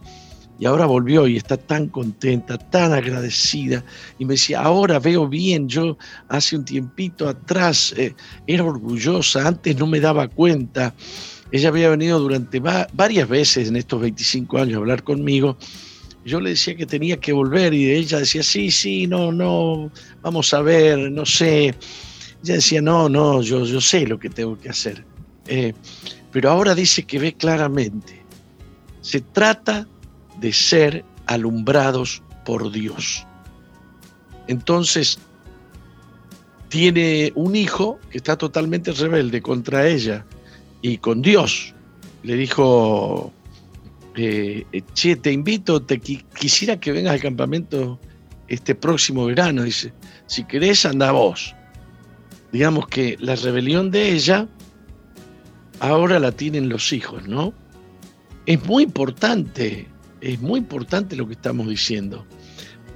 y ahora volvió y está tan contenta, tan agradecida. Y me decía, ahora veo bien, yo hace un tiempito atrás eh, era orgullosa, antes no me daba cuenta. Ella había venido durante varias veces en estos 25 años a hablar conmigo. Yo le decía que tenía que volver y ella decía, sí, sí, no, no, vamos a ver, no sé. Ella decía, no, no, yo, yo sé lo que tengo que hacer. Eh, pero ahora dice que ve claramente. Se trata de ser alumbrados por Dios. Entonces, tiene un hijo que está totalmente rebelde contra ella y con Dios. Le dijo, eh, che, te invito, te quisiera que vengas al campamento este próximo verano. Dice, si querés, anda vos. Digamos que la rebelión de ella ahora la tienen los hijos, ¿no? Es muy importante, es muy importante lo que estamos diciendo.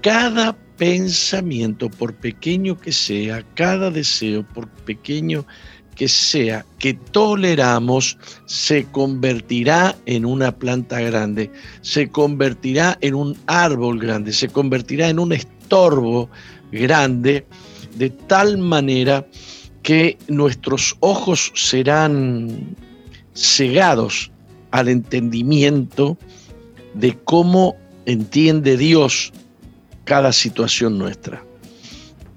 Cada pensamiento, por pequeño que sea, cada deseo, por pequeño que sea, que toleramos, se convertirá en una planta grande, se convertirá en un árbol grande, se convertirá en un estorbo grande, de tal manera que nuestros ojos serán cegados al entendimiento de cómo entiende Dios cada situación nuestra.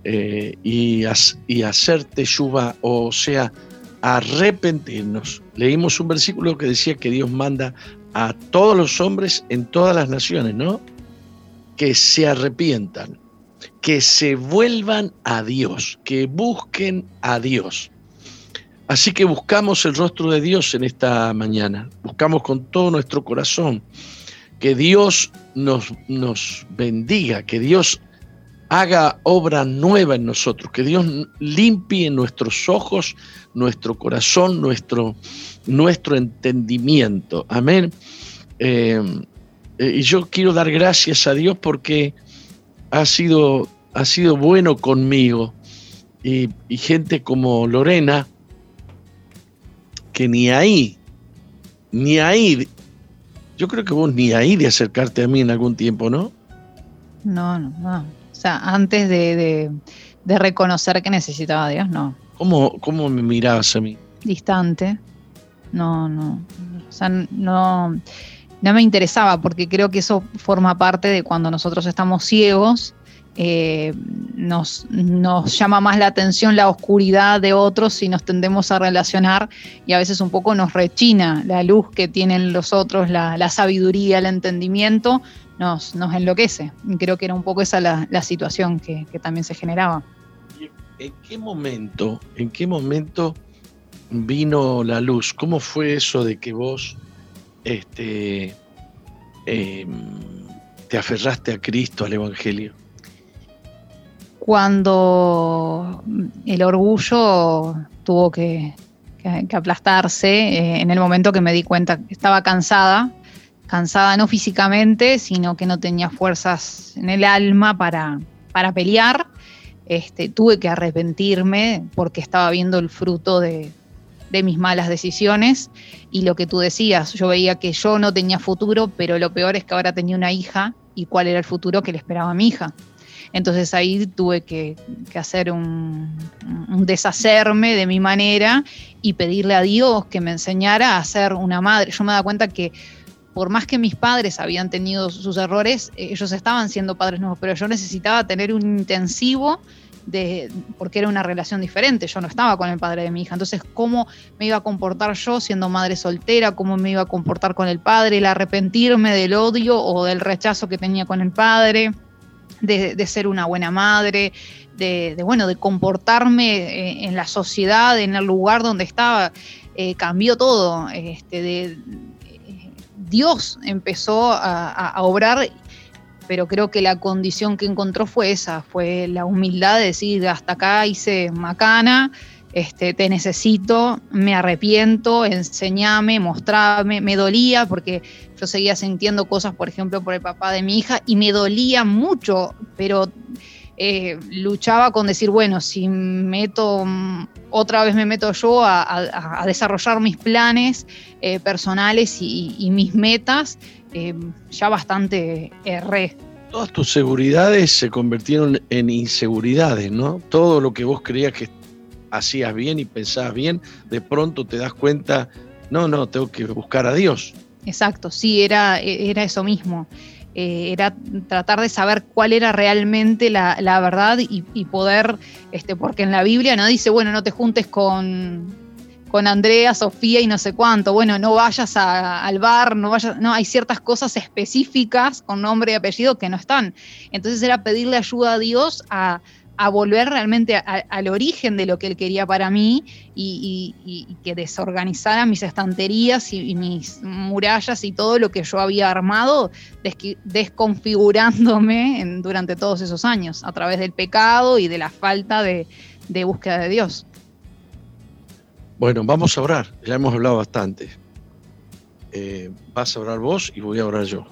Eh, y, y, hacer teshuva, o sea, arrepentirnos. Leímos un versículo que decía que Dios manda a todos los hombres en todas las naciones, ¿no? Que se arrepientan que se vuelvan a Dios, que busquen a Dios. Así que buscamos el rostro de Dios en esta mañana, buscamos con todo nuestro corazón que Dios nos, nos bendiga, que Dios haga obra nueva en nosotros, que Dios limpie nuestros ojos, nuestro corazón, nuestro, nuestro entendimiento. Amén. Eh, eh, y yo quiero dar gracias a Dios porque ha sido, ha sido bueno conmigo. Y, gente como Lorena, que ni ahí, ni ahí, yo creo que vos ni ahí de acercarte a mí en algún tiempo, ¿no? No, no, no. O sea, antes de, reconocer que necesitaba a Dios, no. ¿Cómo, ¿Cómo me mirabas a mí? Distante. No, no. O sea, no no me interesaba porque creo que eso forma parte de cuando nosotros estamos ciegos eh, nos, llama más la atención la oscuridad de otros y nos tendemos a relacionar y a veces un poco nos rechina la luz que tienen los otros, la, sabiduría, el entendimiento, nos, enloquece. creo que era un poco esa la, la situación que, que, también se generaba. ¿En qué momento, en qué momento vino la luz? ¿Cómo fue eso de que vos este, em, te aferraste a Cristo, al Evangelio? cuando el orgullo tuvo que, aplastarse eh, en el momento que me di cuenta que estaba cansada, cansada no físicamente, sino que no tenía fuerzas en el alma para, para pelear. Este, tuve que arrepentirme porque estaba viendo el fruto de, de mis malas decisiones y lo que tú decías, yo veía que yo no tenía futuro, pero lo peor es que ahora tenía una hija y cuál era el futuro que le esperaba a mi hija. Entonces ahí tuve que, hacer un, deshacerme de mi manera y pedirle a Dios que me enseñara a ser una madre. Yo me da cuenta que por más que mis padres habían tenido sus errores, ellos estaban siendo padres nuevos, pero yo necesitaba tener un intensivo de, porque era una relación diferente, yo no estaba con el padre de mi hija, entonces cómo me iba a comportar yo siendo madre soltera, cómo me iba a comportar con el padre, el arrepentirme del odio o del rechazo que tenía con el padre de, ser una buena madre, de, bueno, de comportarme eh, en la sociedad, en el lugar donde estaba. Eh, cambió todo. Este, de, Dios empezó a, obrar, pero creo que la condición que encontró fue esa, fue la humildad de decir, hasta acá hice macana, este, te necesito, me arrepiento, enseñame, mostrame, me dolía porque yo seguía sintiendo cosas, por ejemplo, por el papá de mi hija y me dolía mucho, pero eh, luchaba con decir, bueno, si meto, otra vez me meto yo a, desarrollar mis planes eh, personales y, mis metas, eh, ya bastante erré. Todas tus seguridades se convirtieron en inseguridades, ¿no? Todo lo que vos creías que hacías bien y pensabas bien, de pronto te das cuenta, no, no, tengo que buscar a Dios. Exacto, sí, era, era eso mismo. Eh, era tratar de saber cuál era realmente la, verdad y, poder, este, porque en la Biblia no dice, bueno, no te juntes con, con Andrea, Sofía y no sé cuánto, bueno, no vayas al bar, no vayas, no, hay ciertas cosas específicas con nombre y apellido que no están. Entonces era pedirle ayuda a Dios a, a volver realmente al origen de lo que él quería para mí y, que desorganizara mis estanterías y, mis murallas y todo lo que yo había armado, desconfigurándome durante todos esos años a través del pecado y de la falta de, búsqueda de Dios. Bueno, vamos a orar, ya hemos hablado bastante. Eh, vas a orar vos y voy a orar yo.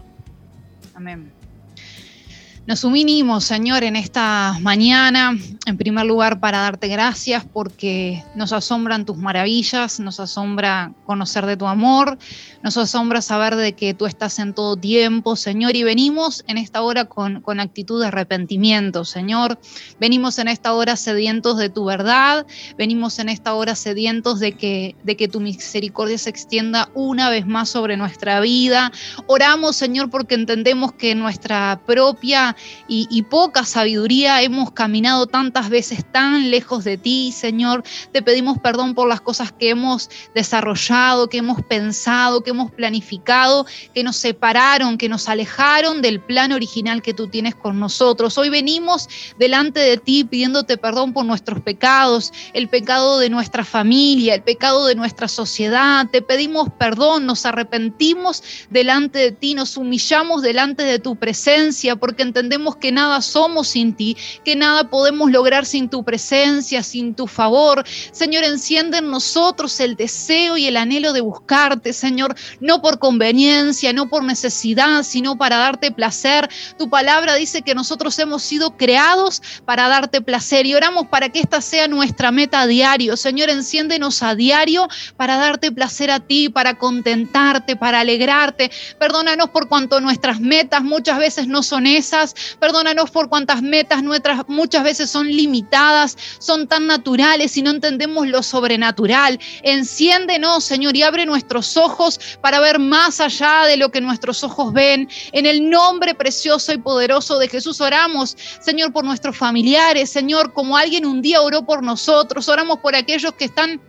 Amén. Nos unimos, Señor, en esta mañana, en primer lugar, para darte gracias porque nos asombran tus maravillas, nos asombra conocer de tu amor, nos asombra saber de que tú estás en todo tiempo, Señor, y venimos en esta hora con, con actitud de arrepentimiento, Señor. Venimos en esta hora sedientos de tu verdad, venimos en esta hora sedientos de que, de que tu misericordia se extienda una vez más sobre nuestra vida. Oramos, Señor, porque entendemos que nuestra propia y, poca sabiduría hemos caminado tantas veces tan lejos de ti, Señor. Te pedimos perdón por las cosas que hemos desarrollado, que hemos pensado, que hemos planificado, que nos separaron, que nos alejaron del plan original que tú tienes con nosotros. Hoy venimos delante de ti pidiéndote perdón por nuestros pecados, el pecado de nuestra familia, el pecado de nuestra sociedad. Te pedimos perdón, nos arrepentimos delante de ti, nos humillamos delante de tu presencia porque entendemos entendemos que nada somos sin ti, que nada podemos lograr sin tu presencia, sin tu favor. Señor, enciende en nosotros el deseo y el anhelo de buscarte, Señor, no por conveniencia, no por necesidad, sino para darte placer. Tu palabra dice que nosotros hemos sido creados para darte placer y oramos para que esta sea nuestra meta a diario. Señor, enciéndenos a diario para darte placer a ti, para contentarte, para alegrarte. Perdónanos por cuanto nuestras metas muchas veces no son esas, Perdónanos por cuantas metas nuestras muchas veces son limitadas, son tan naturales y no entendemos lo sobrenatural. Enciéndenos, Señor, y abre nuestros ojos para ver más allá de lo que nuestros ojos ven. En el nombre precioso y poderoso de Jesús oramos, Señor, por nuestros familiares, Señor, como alguien un día oró por nosotros, oramos por aquellos que están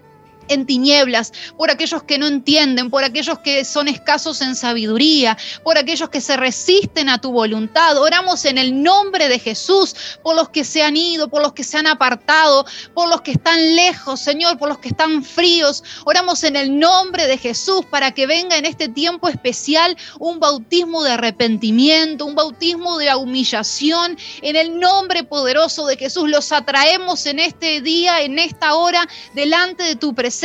en tinieblas, por aquellos que no entienden, por aquellos que son escasos en sabiduría, por aquellos que se resisten a tu voluntad. Oramos en el nombre de Jesús, por los que se han ido, por los que se han apartado, por los que están lejos, Señor, por los que están fríos. Oramos en el nombre de Jesús para que venga en este tiempo especial un bautismo de arrepentimiento, un bautismo de humillación. En el nombre poderoso de Jesús los atraemos en este día, en esta hora, delante de tu presencia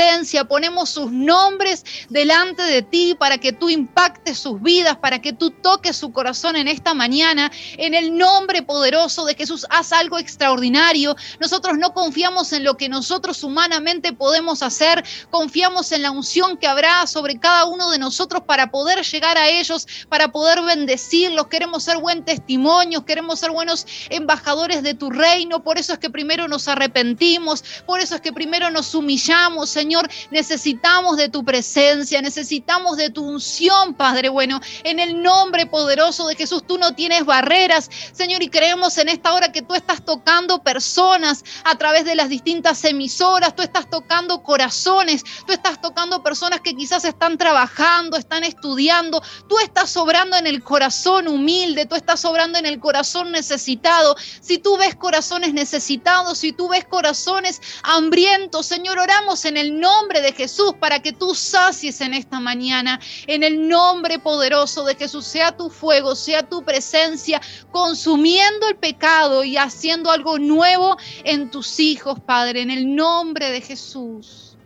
ponemos sus nombres delante de ti para que tú impactes sus vidas, para que tú toques su corazón en esta mañana. En el nombre poderoso de Jesús, haz algo extraordinario. Nosotros no confiamos en lo que nosotros humanamente podemos hacer, confiamos en la unción que habrá sobre cada uno de nosotros para poder llegar a ellos, para poder bendecirlos. Queremos ser buen testimonio, queremos ser buenos embajadores de tu reino. Por eso es que primero nos arrepentimos, por eso es que primero nos humillamos, Señor, necesitamos de tu presencia, necesitamos de tu unción, Padre bueno. En el nombre poderoso de Jesús, tú no tienes barreras, Señor, y creemos en esta hora que tú estás tocando personas a través de las distintas emisoras, tú estás tocando corazones, tú estás tocando personas que quizás están trabajando, están estudiando, tú estás sobrando en el corazón humilde, tú estás sobrando en el corazón necesitado. Si tú ves corazones necesitados, si tú ves corazones hambrientos, Señor, oramos en el nombre de Jesús para que tú sacies en esta mañana. En el nombre poderoso de Jesús, sea tu fuego, sea tu presencia, consumiendo el pecado y haciendo algo nuevo en tus hijos, Padre, en el nombre de Jesús.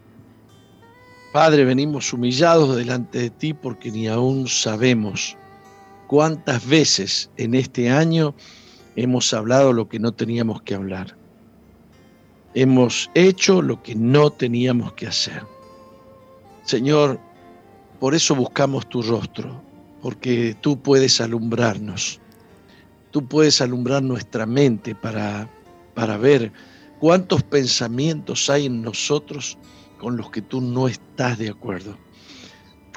Padre, venimos humillados delante de ti porque ni aún sabemos cuántas veces en este año hemos hablado lo que no teníamos que hablar hemos hecho lo que no teníamos que hacer. Señor, por eso buscamos tu rostro, porque tú puedes alumbrarnos, tú puedes alumbrar nuestra mente para, para ver cuántos pensamientos hay en nosotros con los que tú no estás de acuerdo,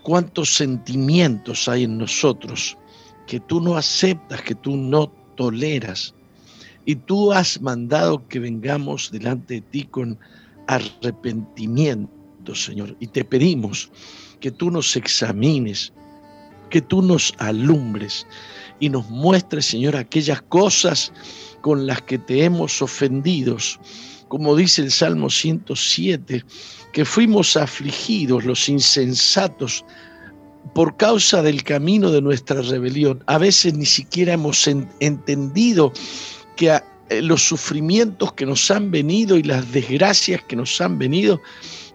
cuántos sentimientos hay en nosotros que tú no aceptas, que tú no toleras. Y tú has mandado que vengamos delante de ti con arrepentimiento, Señor. Y te pedimos que tú nos examines, que tú nos alumbres y nos muestres, Señor, aquellas cosas con las que te hemos ofendido. Como dice el Salmo 107, que fuimos afligidos los insensatos por causa del camino de nuestra rebelión. A veces ni siquiera hemos entendido que eh, los sufrimientos que nos han venido y las desgracias que nos han venido,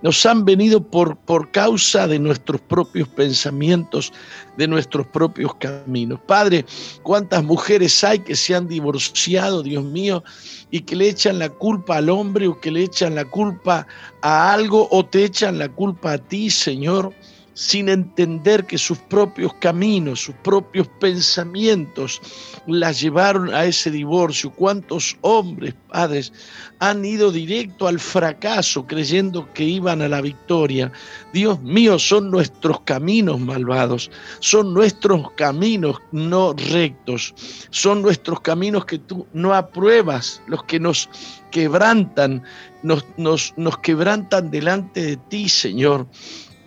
nos han venido por, por causa de nuestros propios pensamientos, de nuestros propios caminos. Padre, ¿cuántas mujeres hay que se han divorciado, Dios mío, y que le echan la culpa al hombre o que le echan la culpa a algo o te echan la culpa a ti, Señor? Sin entender que sus propios caminos, sus propios pensamientos las llevaron a ese divorcio. ¿Cuántos hombres, padres, han ido directo al fracaso creyendo que iban a la victoria? Dios mío, son nuestros caminos malvados, son nuestros caminos no rectos, son nuestros caminos que tú no apruebas, los que nos quebrantan, nos, nos, nos quebrantan delante de ti, Señor.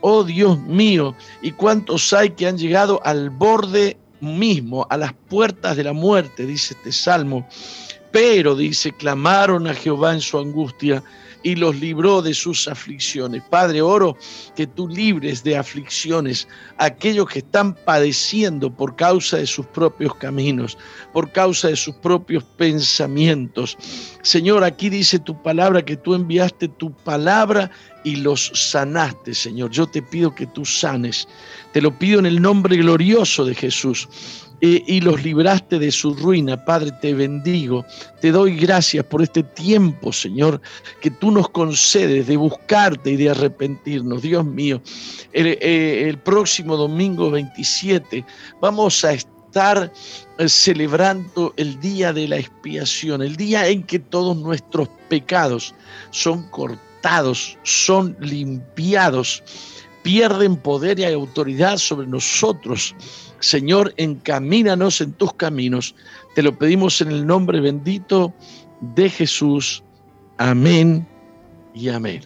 Oh Dios mío, y cuántos hay que han llegado al borde mismo, a las puertas de la muerte, dice este salmo. Pero, dice, clamaron a Jehová en su angustia y los libró de sus aflicciones. Padre, oro que tú libres de aflicciones a aquellos que están padeciendo por causa de sus propios caminos, por causa de sus propios pensamientos. Señor, aquí dice tu palabra que tú enviaste tu palabra y los sanaste, Señor. Yo te pido que tú sanes. Te lo pido en el nombre glorioso de Jesús. Y los libraste de su ruina. Padre, te bendigo. Te doy gracias por este tiempo, Señor, que tú nos concedes de buscarte y de arrepentirnos. Dios mío, el, eh, próximo domingo 27 vamos a estar estar eh, celebrando el día de la expiación, el día en que todos nuestros pecados son cortados, son limpiados, pierden poder y autoridad sobre nosotros. Señor, encamínanos en tus caminos. Te lo pedimos en el nombre bendito de Jesús. Amén y amén.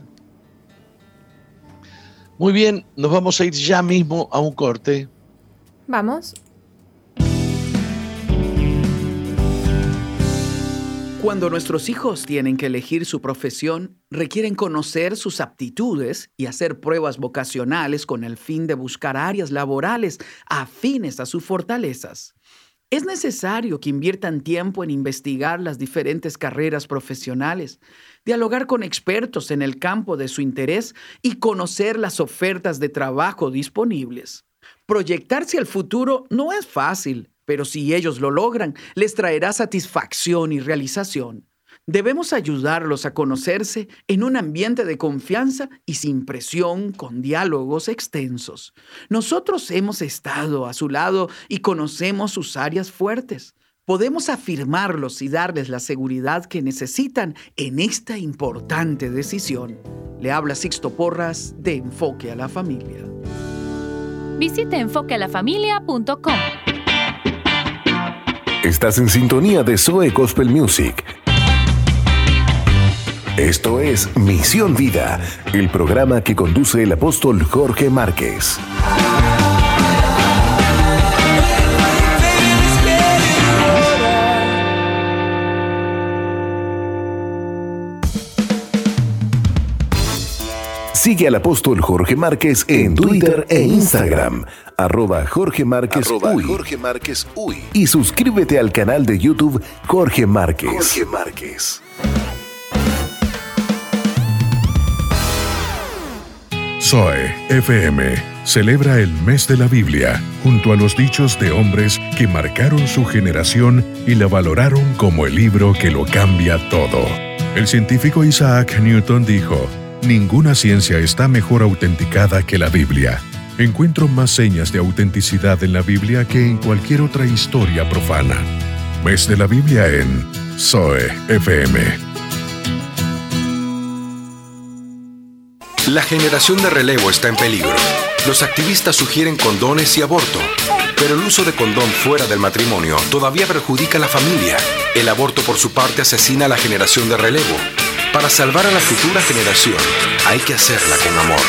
Muy bien, nos vamos a ir ya mismo a un corte. Vamos. Cuando nuestros hijos tienen que elegir su profesión, requieren conocer sus aptitudes y hacer pruebas vocacionales con el fin de buscar áreas laborales afines a sus fortalezas. Es necesario que inviertan tiempo en investigar las diferentes carreras profesionales, dialogar con expertos en el campo de su interés y conocer las ofertas de trabajo disponibles. Proyectarse al futuro no es fácil, pero si ellos lo logran, les traerá satisfacción y realización. Debemos ayudarlos a conocerse en un ambiente de confianza y sin presión, con diálogos extensos. Nosotros hemos estado a su lado y conocemos sus áreas fuertes. Podemos afirmarlos y darles la seguridad que necesitan en esta importante decisión. Le habla Sixto Porras de Enfoque a la Familia. Visite enfoquealafamilia.com. Estás en sintonía de Zoe Gospel Music. Esto es Misión Vida, el programa que conduce el apóstol Jorge Márquez. Sigue al apóstol Jorge Márquez en Twitter e Instagram, arroba Jorge Márquez, Arroba Uy. Jorge Márquez Uy. Y suscríbete al canal de YouTube Jorge Márquez. Jorge Márquez. Zoe FM celebra el mes de la Biblia junto a los dichos de hombres que marcaron su generación y la valoraron como el libro que lo cambia todo. El científico Isaac Newton dijo, Ninguna ciencia está mejor autenticada que la Biblia. Encuentro más señas de autenticidad en la Biblia que en cualquier otra historia profana. Mes de la Biblia en Zoe FM. La generación de relevo está en peligro. Los activistas sugieren condones y aborto, pero el uso de condón fuera del matrimonio todavía perjudica a la familia. El aborto por su parte asesina a la generación de relevo. Para salvar a la futura generación hay que hacerla con amor,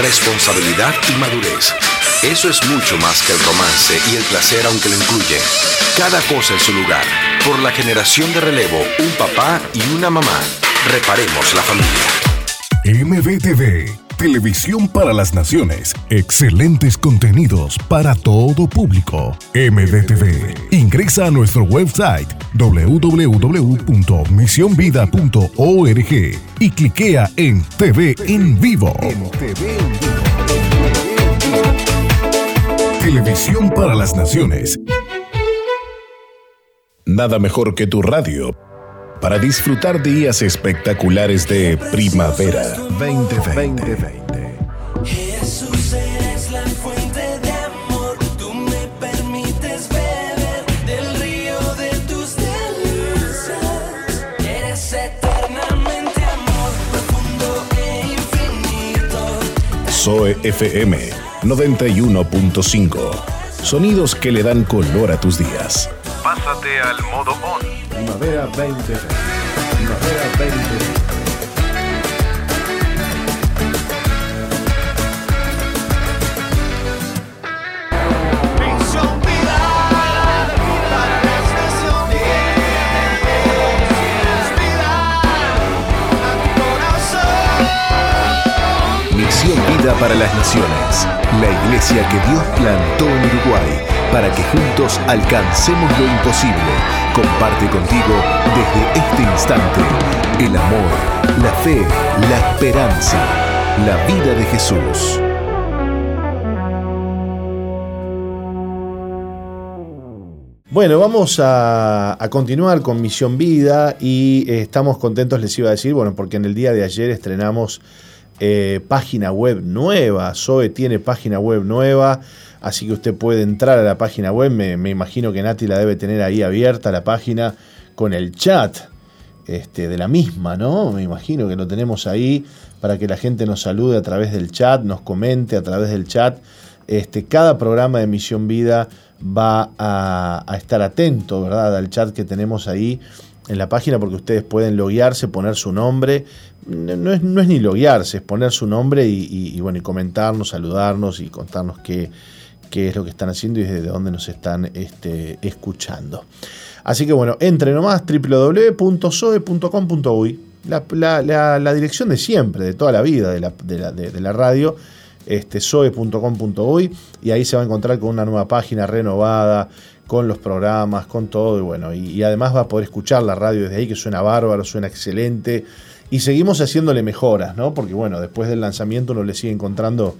responsabilidad y madurez. Eso es mucho más que el romance y el placer aunque lo incluye. Cada cosa en su lugar. Por la generación de relevo, un papá y una mamá. Reparemos la familia. MBTV, Televisión para las Naciones. Excelentes contenidos para todo público. MBTV. Ingresa a nuestro website www.misionvida.org y cliquea en TV en vivo. Televisión para las Naciones. Nada mejor que tu radio para disfrutar días espectaculares de primavera 2020. Jesús eres la fuente de amor, tú me permites beber del río de tus delicias. Eres eternamente amor, profundo e infinito. Zoe FM 91.5. Sonidos que le dan color a tus días. Pásate al modo on. Primavera 2020. Primavera 2020. Misión vida para las naciones. Vida a tu corazón. Misión Vida para las Naciones. La iglesia que Dios plantó en Uruguay para que juntos alcancemos lo imposible. Comparte contigo desde este instante el amor, la fe, la esperanza, la vida de Jesús. Bueno, vamos a, continuar con Misión Vida y eh, estamos contentos, les iba a decir, bueno, porque en el día de ayer estrenamos eh, página web nueva. Zoe tiene página web nueva. Así que usted puede entrar a la página web. Me, imagino que Nati la debe tener ahí abierta la página con el chat este, de la misma, ¿no? Me imagino que lo tenemos ahí para que la gente nos salude a través del chat, nos comente a través del chat. Este, cada programa de Misión Vida va a, estar atento, ¿verdad? Al chat que tenemos ahí en la página porque ustedes pueden loguearse, poner su nombre. No es, ni loguearse, es poner su nombre y- y, bueno, y comentarnos, saludarnos y contarnos qué, qué es lo que están haciendo y desde dónde nos están este, escuchando. Así que bueno, entre nomás www.soe.com.uy, la, la- dirección de siempre, de toda la vida de la, de de- radio, este, soe.com.uy, y ahí se va a encontrar con una nueva página renovada, con los programas, con todo, y bueno, y, y además va a poder escuchar la radio desde ahí, que suena bárbaro, suena excelente, y seguimos haciéndole mejoras, ¿no? Porque bueno, después del lanzamiento uno le sigue encontrando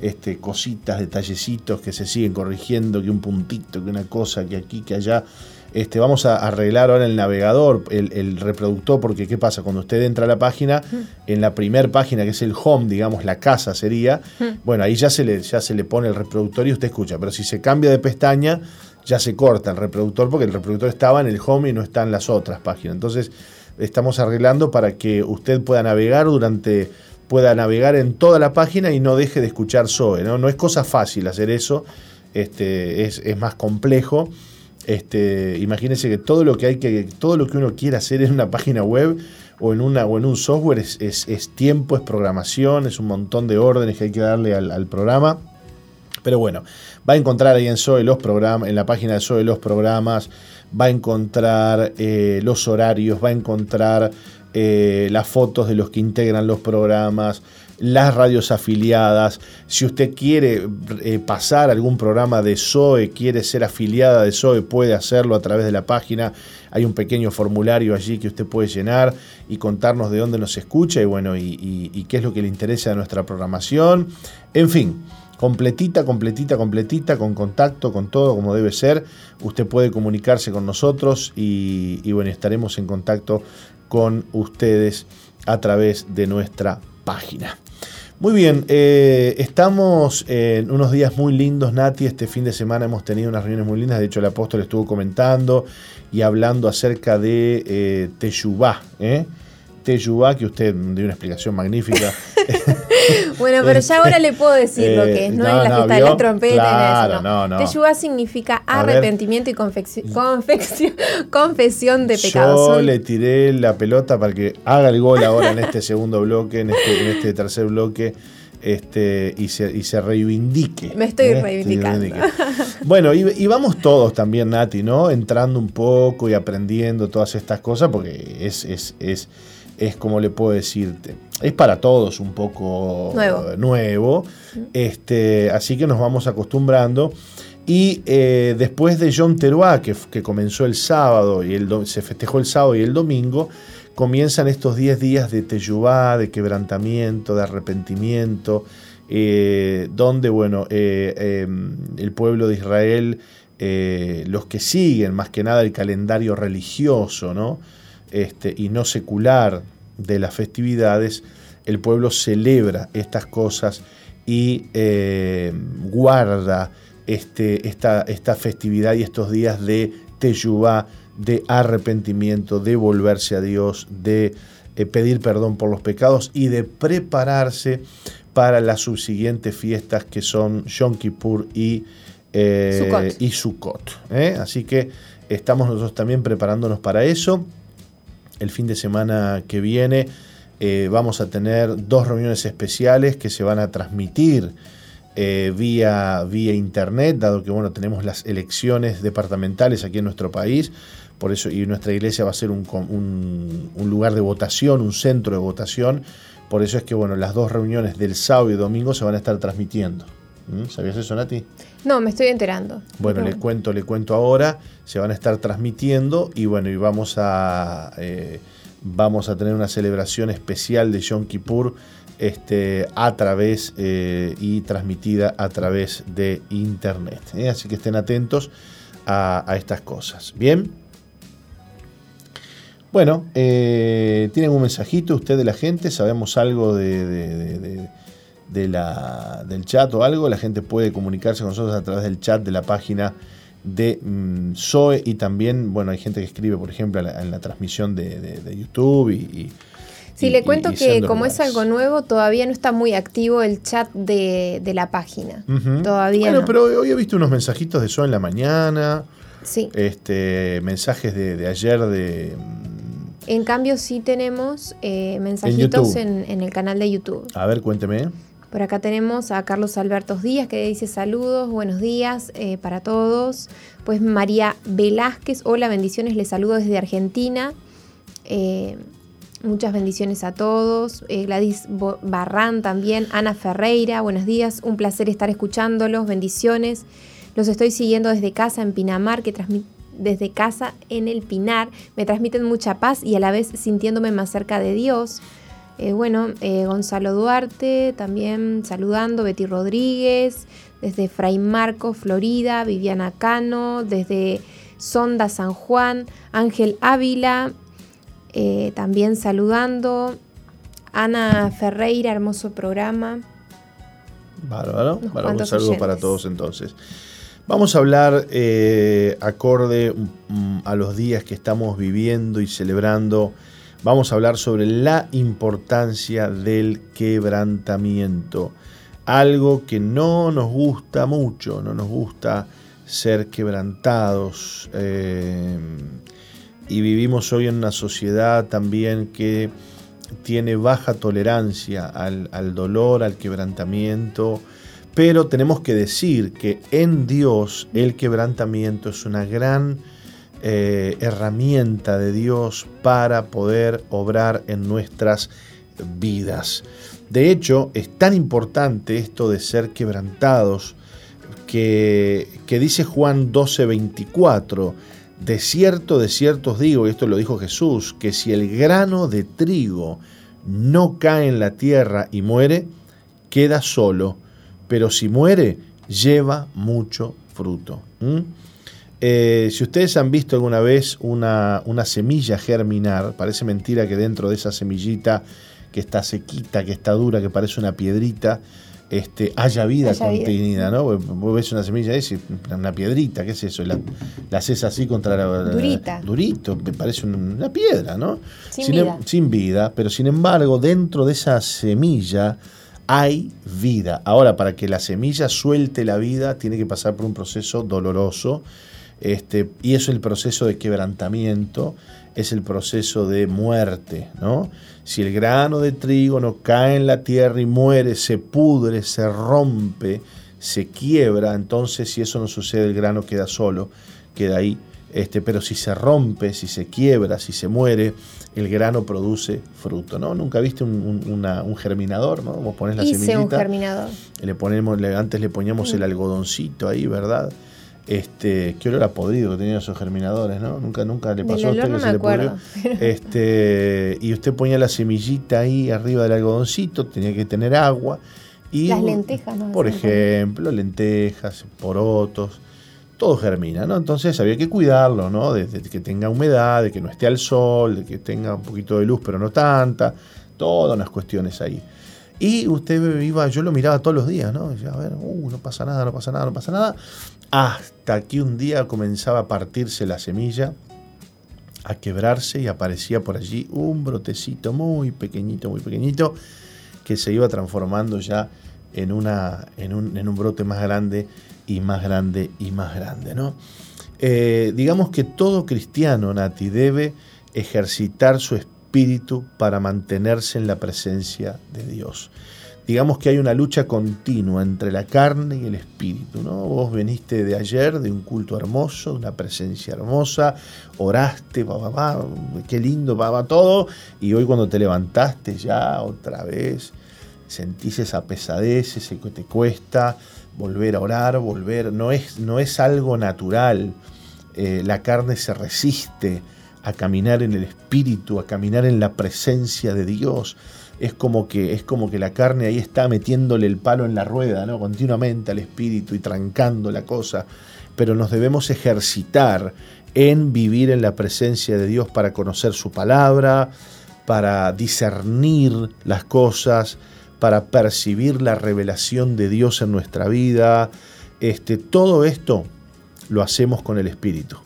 este, cositas, detallecitos que se siguen corrigiendo, que un puntito, que una cosa, que aquí, que allá. Este, vamos a arreglar ahora el navegador, el, el reproductor, porque ¿qué pasa? Cuando usted entra a la página, en la primera página, que es el home, digamos, la casa sería, bueno, ahí ya se, le, ya se le pone el reproductor y usted escucha, pero si se cambia de pestaña, ya se corta el reproductor, porque el reproductor estaba en el home y no está en las otras páginas. Entonces, estamos arreglando para que usted pueda navegar durante pueda navegar en toda la página y no deje de escuchar Zoe. No, no es cosa fácil hacer eso, este, es, es más complejo. Este, imagínense que todo lo que hay que, todo lo que uno quiere hacer en una página web o en, una, o en un software es, es- es tiempo, es programación, es un montón de órdenes que hay que darle al, programa. Pero bueno, va a encontrar ahí en Zoe los programas, en la página de Zoe los programas, va a encontrar eh, los horarios, va a encontrar eh, las fotos de los que integran los programas, las radios afiliadas. Si usted quiere eh, pasar algún programa de Zoe, quiere ser afiliada de Zoe, puede hacerlo a través de la página. Hay un pequeño formulario allí que usted puede llenar y contarnos de dónde nos escucha y bueno, y qué es lo que le interesa de nuestra programación. En fin, completita, completita, completita, con contacto, con todo como debe ser. Usted puede comunicarse con nosotros y, y bueno, estaremos en contacto con ustedes a través de nuestra página. Muy bien, eh, estamos en unos días muy lindos, Nati. Este fin de semana hemos tenido unas reuniones muy lindas. De hecho, el apóstol estuvo comentando y hablando acerca de eh. ¿eh? Teyubá, que usted dio una explicación magnífica. Bueno, pero ya ahora le puedo decir lo que es, no, Eh, no, es la no, fiesta de la trompeta, Claro, no, no, no. Teshuvah significa arrepentimiento y confesión de pecados. Yo Son- le tiré la pelota para que haga el gol ahora en este segundo bloque, en este, en este tercer bloque, este, y, se, y se reivindique. Me estoy ¿eh? reivindicando. Bueno, y, y vamos todos también, Nati, ¿no? Entrando un poco y aprendiendo todas estas cosas, porque es, es, es, es como le puedo decirte, es para todos un poco Nuevo. nuevo. Este, así que nos vamos acostumbrando. Y eh, después de John Teruá, que, que comenzó el sábado y el se festejó el sábado y el domingo, comienzan estos 10 días de teyubá, de quebrantamiento, de arrepentimiento, eh, donde bueno, eh, eh, el pueblo de Israel, los que siguen más que nada el calendario religioso ¿no? Este, y no secular de las festividades, el pueblo celebra estas cosas y eh, guarda este, esta, esta festividad y estos días de teyubá, de arrepentimiento, de volverse a Dios, de eh, pedir perdón por los pecados y de prepararse para las subsiguientes fiestas que son Yom Kippur y, eh, Sukkot. y Sukkot. ¿eh? Así que estamos nosotros también preparándonos para eso. El fin de semana que viene eh, vamos a tener dos reuniones especiales que se van a transmitir eh, vía, vía internet, dado que bueno, tenemos las elecciones departamentales aquí en nuestro país. Por eso, y nuestra iglesia va a ser un, un- un lugar de votación, un centro de votación. Por eso es que bueno, las dos reuniones del sábado y domingo se van a estar transmitiendo. ¿Mm? ¿Sabías eso, Nati? No, me estoy enterando. Bueno, No. le cuento, le cuento ahora. Se van a estar transmitiendo y bueno, y vamos a eh, vamos a tener una celebración especial de Yom Kippur este, a través eh, y transmitida a través de internet. ¿eh? Así que estén atentos a, a estas cosas. Bien. Bueno, ¿tienen un mensajito usted de la gente? ¿Sabemos algo de, de- de- de la, del chat o algo, la gente puede comunicarse con nosotros a través del chat de la página de mm, Zoe y también, bueno, hay gente que escribe, por ejemplo, en la, en la transmisión de, de- de YouTube y... y- Sí, y- le cuento y- que como es algo nuevo, todavía no está muy activo el chat de, de la página. Todavía Bueno, no. pero hoy he visto unos mensajitos de Zoe en la mañana, Sí. este, mensajes de, de ayer de... En cambio, sí tenemos eh, mensajitos en, en el canal de YouTube. A ver, cuénteme. Por acá tenemos a Carlos Albertos Díaz que dice saludos, buenos días eh, para todos. Pues María Velázquez, hola, bendiciones, les saludo desde Argentina. Eh, muchas bendiciones a todos. Eh, Gladys Barrán también, Ana Ferreira, buenos días, un placer estar escuchándolos, bendiciones. Los estoy siguiendo desde casa en Pinamar, que desde casa en el Pinar, me transmiten mucha paz y a la vez sintiéndome más cerca de Dios. Eh, bueno, eh, Gonzalo Duarte también saludando, Betty Rodríguez, desde Fray Marcos, Florida, Viviana Cano, desde Sonda San Juan, Ángel Ávila, eh, también saludando, Ana Ferreira, hermoso programa. Bárbaro, bárbaro. Un saludo para todos entonces. Vamos a hablar acorde mm, a los días que estamos viviendo y celebrando. Vamos a hablar sobre la importancia del quebrantamiento. Algo que no nos gusta mucho, no nos gusta ser quebrantados. eh, y vivimos hoy en una sociedad también que tiene baja tolerancia al, al dolor, al quebrantamiento, pero tenemos que decir que en Dios el quebrantamiento es una gran eh, herramienta de Dios para poder obrar en nuestras vidas. De hecho, es tan importante esto de ser quebrantados que, que dice Juan 12:24, de cierto, de cierto os digo, y esto lo dijo Jesús, que si el grano de trigo no cae en la tierra y muere, queda solo, pero si muere, lleva mucho fruto. Eh, si ustedes han visto alguna vez una, una semilla germinar, parece mentira que dentro de esa semillita que está sequita, que está dura, que parece una piedrita, este, haya vida Haya vida. contenida, ¿no? Vos- ves una semilla y decís, una piedrita, ¿qué es eso? La, la haces así contra la... Durita. Durito, me parece un- una piedra, ¿no? Sin em- vida. sin vida, pero sin embargo, dentro de esa semilla hay vida. Ahora, para que la semilla suelte la vida, tiene que pasar por un proceso doloroso. Este, y eso es el proceso de quebrantamiento, es el proceso de muerte, ¿no? Si el grano de trigo no cae en la tierra y muere, se pudre, se rompe, se quiebra, entonces si eso no sucede, el grano queda solo, queda ahí. Este, pero si se rompe, si se quiebra, si se muere, el grano produce fruto, ¿no? Nunca viste un, un- una- un germinador, ¿no? Vos pones la Hice un semillita, germinador. le ponemos, le- antes le poníamos Mm. el algodoncito ahí, ¿verdad? Este, qué olor a podrido que tenían esos germinadores, ¿no? Nunca, nunca le pasó a usted que no se me le acuerdo. pudrió. Este, y usted ponía la semillita ahí arriba del algodoncito, tenía que tener agua. Y, Las lentejas, ¿no? Por ejemplo, lentejas, porotos, todo germina, ¿no? Entonces había que cuidarlo, ¿no? De, de que tenga humedad, de que no esté al sol, de que tenga un poquito de luz, pero no tanta, todas unas cuestiones ahí. Y usted iba, yo lo miraba todos los días, ¿no? Decía, a ver, uh, no pasa nada, no pasa nada, no pasa nada. Hasta que un día comenzaba a partirse la semilla, a quebrarse y aparecía por allí un brotecito muy pequeñito, muy pequeñito, que se iba transformando ya en, una, en, un, en un brote más grande y más grande y más grande, ¿no? Eh, digamos que todo cristiano, Nati, debe ejercitar su espíritu para mantenerse en la presencia de Dios. Digamos que hay una lucha continua entre la carne y el espíritu, ¿no? Vos veniste de ayer, de un culto hermoso, de una presencia hermosa, oraste, va, va, qué lindo, va todo, y hoy cuando te levantaste ya otra vez, sentís esa pesadez, ese que te cuesta volver a orar, volver, no es, no es algo natural, Eh, la carne se resiste a caminar en el espíritu, a caminar en la presencia de Dios. Es como que, es como que la carne ahí está metiéndole el palo en la rueda, ¿no? Continuamente al espíritu y trancando la cosa. Pero nos debemos ejercitar en vivir en la presencia de Dios para conocer su palabra, para discernir las cosas, para percibir la revelación de Dios en nuestra vida. Este, todo esto lo hacemos con el Espíritu.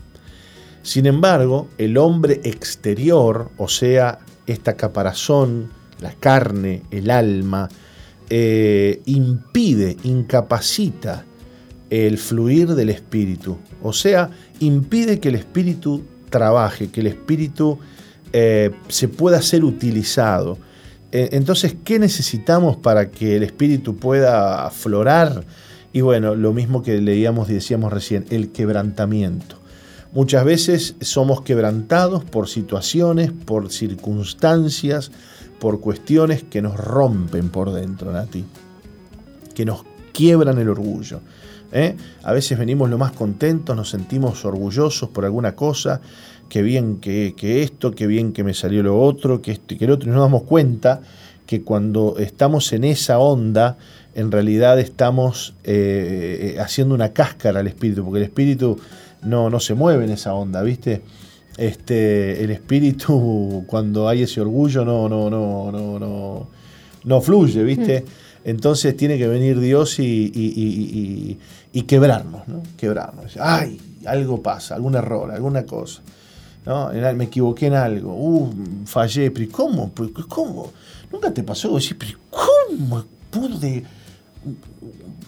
Sin embargo, el hombre exterior, o sea, esta caparazón, la carne, el alma, eh, impide, incapacita el fluir del espíritu. O sea, impide que el espíritu trabaje, que el espíritu eh, se pueda ser utilizado. Eh, entonces, ¿qué necesitamos para que el espíritu pueda aflorar? Y bueno, lo mismo que leíamos y decíamos recién, el quebrantamiento. Muchas veces somos quebrantados por situaciones, por circunstancias, por cuestiones que nos rompen por dentro, Nati, que nos quiebran el orgullo. ¿eh? A veces venimos lo más contentos, nos sentimos orgullosos por alguna cosa, que bien que, esto, que bien que me salió lo otro, que esto y que el otro, y nos damos cuenta que cuando estamos en esa onda, en realidad estamos eh, haciendo una cáscara al espíritu, porque el espíritu no, no se mueve en esa onda, ¿viste? Este, el espíritu, cuando hay ese orgullo, no, no, no, no, no, no fluye, ¿viste? Mm. Entonces tiene que venir Dios y, y, quebrarnos, ¿no? Quebrarnos. Ay, algo pasa, algún error, alguna cosa. ¿no? Me equivoqué en algo, uh, fallé, pero ¿cómo? ¿Cómo? Nunca te pasó decir, pero ¿cómo pude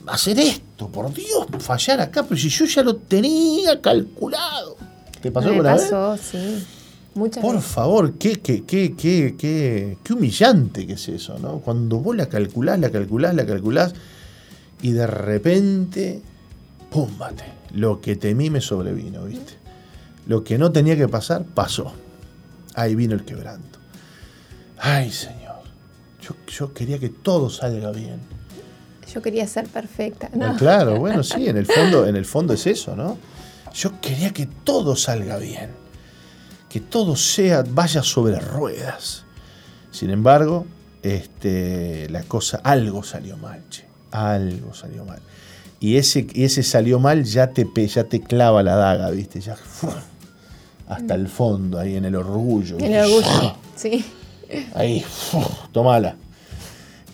hacer esto? Por Dios, fallar acá, pero si yo ya lo tenía calculado. ¿Te pasó Me alguna pasó, sí. Muchas Por veces. favor, qué, qué, qué, qué, qué, qué humillante que es eso, ¿no? Cuando vos la calculás, la calculás, la calculás y de repente, púmbate, lo que temí me sobrevino, ¿viste? Lo que no tenía que pasar, pasó. Ahí vino el quebranto. Ay, Señor, yo, yo quería que todo salga bien. Yo quería ser perfecta. No. Claro, bueno, sí, en el fondo, en el fondo es eso, ¿no? Yo quería que todo salga bien, que todo sea, vaya sobre ruedas. Sin embargo, este, la cosa, algo salió mal, che, algo salió mal. Y ese, y ese salió mal ya te, ya te clava la daga, ¿viste? Ya hasta el fondo, ahí en el orgullo. El ¿viste? orgullo. Sí. Ahí, tomala.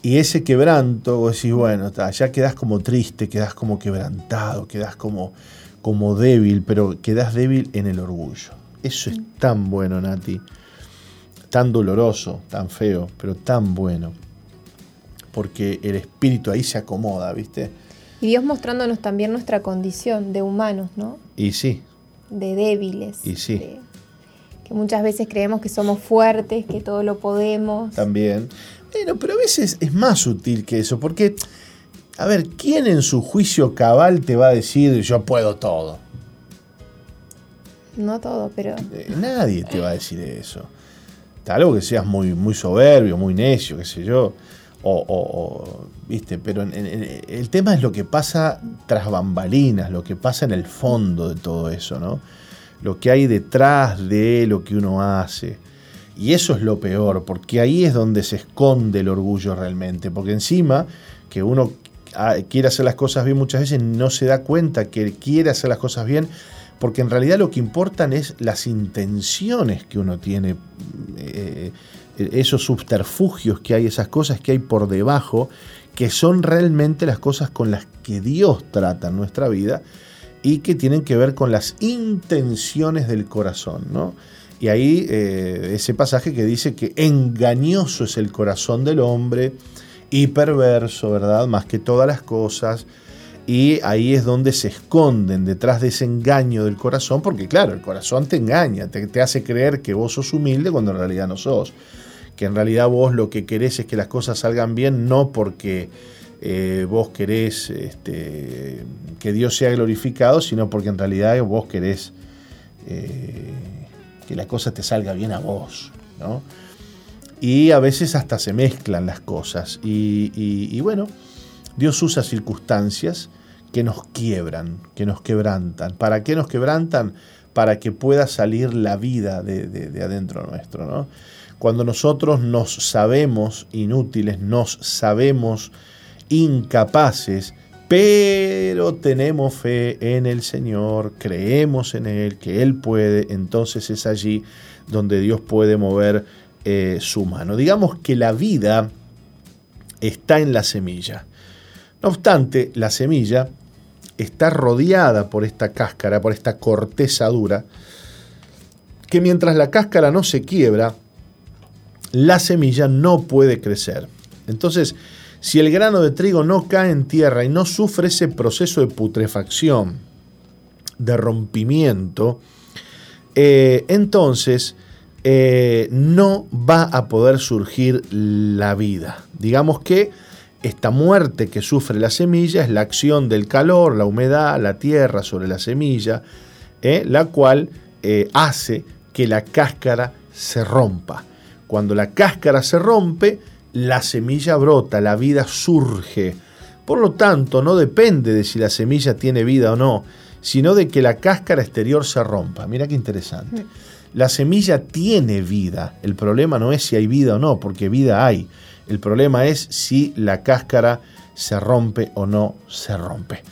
Y ese quebranto, vos decís, bueno, ya quedás como triste, quedás como quebrantado, quedás como, como débil, pero quedás débil en el orgullo. Eso es tan bueno, Nati. Tan doloroso, tan feo, pero tan bueno. Porque el espíritu ahí se acomoda, ¿viste? Y Dios mostrándonos también nuestra condición de humanos, ¿no? Y sí, De débiles. y sí, de- que muchas veces creemos que somos fuertes, que todo lo podemos. también. Bueno, pero a veces es más sutil que eso, porque, a ver, ¿quién en su juicio cabal te va a decir yo puedo todo? No todo, pero Eh, Nadie te va a decir eso. Tal que seas muy, muy soberbio, muy necio, qué sé yo. O, o- o, ¿viste? Pero en- en- el tema es lo que pasa tras bambalinas, lo que pasa en el fondo de todo eso, ¿no? Lo que hay detrás de lo que uno hace. Y eso es lo peor, porque ahí es donde se esconde el orgullo realmente. Porque encima que uno quiere hacer las cosas bien muchas veces no se da cuenta que quiere hacer las cosas bien, porque en realidad lo que importan es las intenciones que uno tiene, eh, esos subterfugios que hay, esas cosas que hay por debajo, que son realmente las cosas con las que Dios trata en nuestra vida y que tienen que ver con las intenciones del corazón, ¿no? Y ahí eh, ese pasaje que dice que engañoso es el corazón del hombre y perverso, ¿verdad? Más que todas las cosas. Y ahí es donde se esconden detrás de ese engaño del corazón, porque claro, el corazón te engaña, te, hace creer que vos sos humilde cuando en realidad no sos. Que en realidad vos lo que querés es que las cosas salgan bien, no porque eh, vos querés este, que Dios sea glorificado, sino porque en realidad vos querés eh, que la cosa te salga bien a vos, ¿no? Y a veces hasta se mezclan las cosas. Y, bueno, Dios usa circunstancias que nos quiebran, que nos quebrantan. ¿Para qué nos quebrantan? Para que pueda salir la vida de, de- de adentro nuestro, ¿no? Cuando nosotros nos sabemos inútiles, nos sabemos incapaces, pero tenemos fe en el Señor, creemos en Él, que Él puede, entonces es allí donde Dios puede mover eh, su mano. Digamos que la vida está en la semilla. No obstante, la semilla está rodeada por esta cáscara, por esta corteza dura, que mientras la cáscara no se quiebra, la semilla no puede crecer. Entonces, si el grano de trigo no cae en tierra y no sufre ese proceso de putrefacción, de rompimiento, eh, entonces eh, no va a poder surgir la vida. Digamos que esta muerte que sufre la semilla es la acción del calor, la humedad, la tierra sobre la semilla, eh, la cual hace que la cáscara se rompa. Cuando la cáscara se rompe, la semilla brota, la vida surge. Por lo tanto, no depende de si la semilla tiene vida o no, sino de que la cáscara exterior se rompa. Mira qué interesante. La semilla tiene vida. El problema no es si hay vida o no, porque vida hay. El problema es si la cáscara se rompe o no se rompe.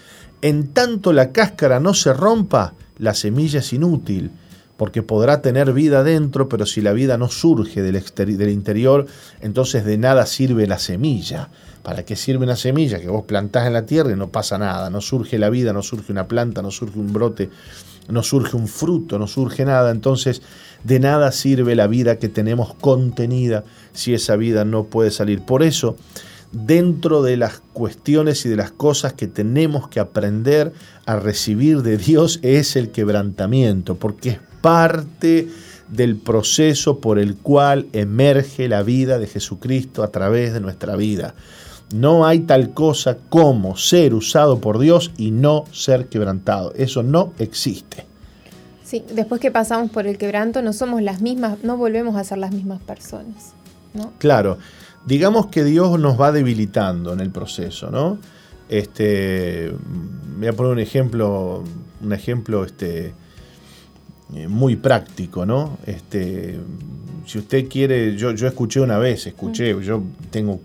En tanto la cáscara no se rompa, la semilla es inútil porque podrá tener vida dentro, pero si la vida no surge del, del, interior, entonces de nada sirve la semilla. ¿Para qué sirve una semilla que vos plantás en la tierra y no pasa nada? No surge la vida, no surge una planta, no surge un brote, no surge un fruto, no surge nada. Entonces de nada sirve la vida que tenemos contenida si esa vida no puede salir. Por eso, dentro de las cuestiones y de las cosas que tenemos que aprender a recibir de Dios es el quebrantamiento, porque es parte del proceso por el cual emerge la vida de Jesucristo a través de nuestra vida. No hay tal cosa como ser usado por Dios y no ser quebrantado. Eso no existe. Sí, después que pasamos por el quebranto no somos las mismas, no volvemos a ser las mismas personas. ¿no? Claro, digamos que Dios nos va debilitando en el proceso, ¿no? Este, voy a poner un ejemplo, un ejemplo este, eh, muy práctico, ¿no? Este, si usted quiere, yo, yo escuché una vez, escuché, yo tengo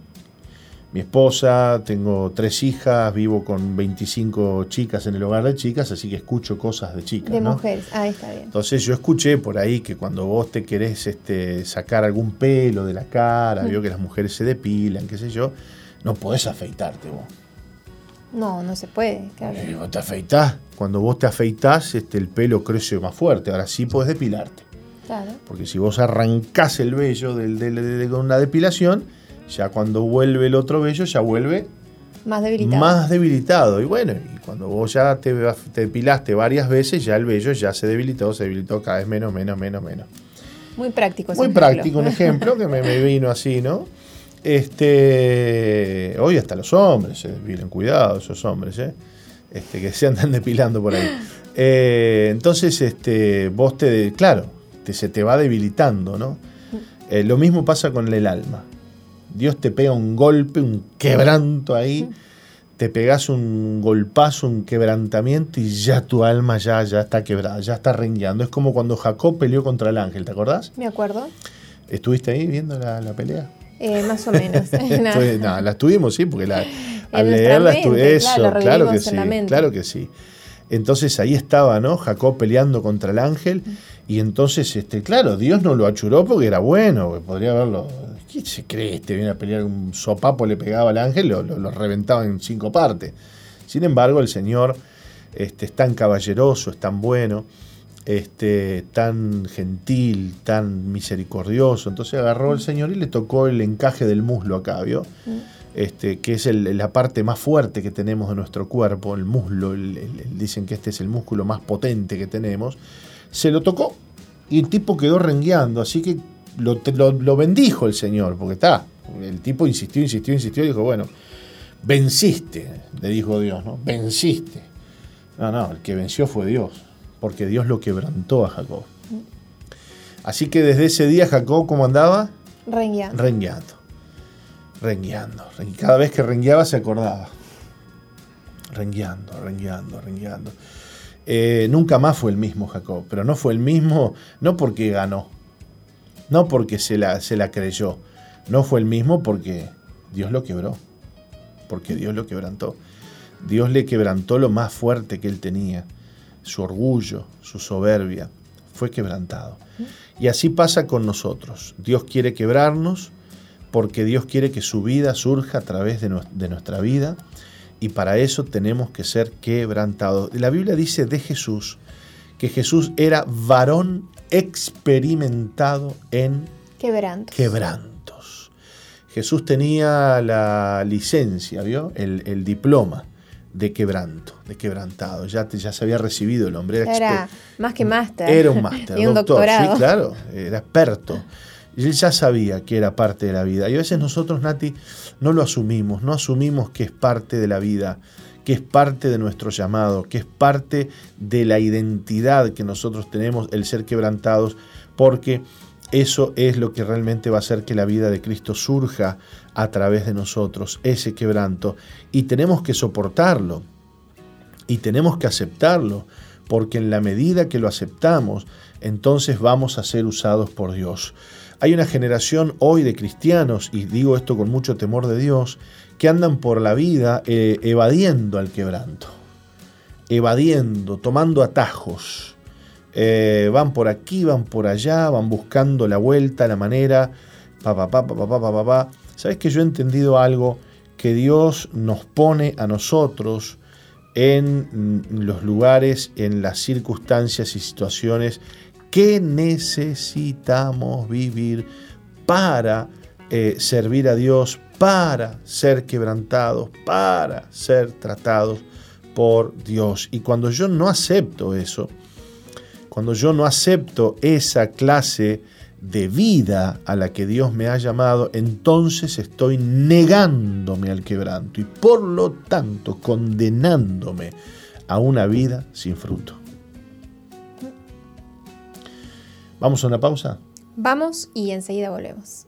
mi esposa, tengo tres hijas, vivo con 25 chicas en el hogar de chicas, así que escucho cosas de chicas. De mujeres, ah, está bien. Entonces yo escuché por ahí que cuando vos te querés este, sacar algún pelo de la cara, mm. veo que las mujeres se depilan, qué sé yo, no podés afeitarte vos. No, no se puede, claro. Y vos te afeitás. Cuando vos te afeitás, este, el pelo crece más fuerte. Ahora sí podés depilarte. Claro. Porque si vos arrancás el vello del, de, con una depilación, ya cuando vuelve el otro vello, ya vuelve más debilitado. Más debilitado. Y bueno, y cuando vos ya te, te depilaste varias veces, ya el vello ya se debilitó, se debilitó cada vez menos, menos, menos, menos. Muy práctico. Muy práctico, un ejemplo que me, me vino así, ¿no? Este, hoy hasta los hombres, eh, bien cuidado esos hombres, eh, este, que se andan depilando por ahí. Eh, entonces, este, vos te, claro, te, se te va debilitando, ¿no? Eh, lo mismo pasa con el alma. Dios te pega un golpe, un quebranto ahí, te pegas un golpazo, un quebrantamiento y ya tu alma ya, ya está quebrada, ya está rengueando. Es como cuando Jacob peleó contra el ángel, ¿te acordás? Me acuerdo. ¿Estuviste ahí viendo la, la pelea? Eh, más o menos. no, la tuvimos, sí, porque la, al leerla estuve eso, claro, que sí, claro que sí. Entonces ahí estaba, ¿no? Jacob peleando contra el ángel. Y entonces, este, claro, Dios no lo achuró porque era bueno, podría haberlo. ¿Qué se cree? Este viene a pelear un sopapo, le pegaba al ángel, lo, lo, reventaba en cinco partes. Sin embargo, el Señor este, es tan caballeroso, es tan bueno este, tan gentil, tan misericordioso. Entonces agarró el Señor y le tocó el encaje del muslo acá, ¿vio? Mm. Este, que es la parte más fuerte que tenemos de nuestro cuerpo, el muslo, dicen que este es el músculo más potente que tenemos. Se lo tocó y el tipo quedó rengueando, así que lo, lo bendijo el Señor, porque está. El tipo insistió, insistió, insistió y dijo, bueno, venciste, le dijo Dios, ¿no? Venciste. No, no, el que venció fue Dios porque Dios lo quebrantó a Jacob. Así que desde ese día Jacob, ¿cómo andaba? Rengueando. Rengueando. Rengueando. Cada vez que rengueaba se acordaba. Rengueando, rengueando, rengueando. Eh, nunca más fue el mismo Jacob, pero no fue el mismo, no porque ganó, no porque se la, se la creyó, no fue el mismo porque Dios lo quebró, porque Dios lo quebrantó. Dios le quebrantó lo más fuerte que él tenía su orgullo, su soberbia, fue quebrantado. Y así pasa con nosotros. Dios quiere quebrarnos porque Dios quiere que su vida surja a través de, nues- de nuestra vida y para eso tenemos que ser quebrantados. La Biblia dice de Jesús que Jesús era varón experimentado en Quebrantos. quebrantos. Jesús tenía la licencia, ¿vio? El, el diploma de quebranto, de quebrantado. Ya, ya se había recibido el hombre. Era, Era más que máster. era un máster, y un doctor, doctorado. sí, claro, era experto. Y él ya sabía que era parte de la vida. Y a veces nosotros, Nati, no lo asumimos, no asumimos que es parte de la vida, que es parte de nuestro llamado, que es parte de la identidad que nosotros tenemos, el ser quebrantados, porque eso es lo que realmente va a hacer que la vida de Cristo surja a través de nosotros, ese quebranto. Y tenemos que soportarlo, y tenemos que aceptarlo, porque en la medida que lo aceptamos, entonces vamos a ser usados por Dios. Hay una generación hoy de cristianos, y digo esto con mucho temor de Dios, que andan por la vida eh, evadiendo al quebranto, evadiendo, tomando atajos. Eh, van por aquí, van por allá, van buscando la vuelta, la manera, pa, pa, pa, pa, pa. ¿Sabes que yo he entendido algo? Que Dios nos pone a nosotros en mm, los lugares, en las circunstancias y situaciones que necesitamos vivir para eh, servir a Dios, para ser quebrantados, para ser tratados por Dios. Y cuando yo no acepto eso, cuando yo no acepto esa clase de vida a la que Dios me ha llamado, entonces estoy negándome al quebranto y por lo tanto condenándome a una vida sin fruto. Vamos a una pausa. Vamos y enseguida volvemos.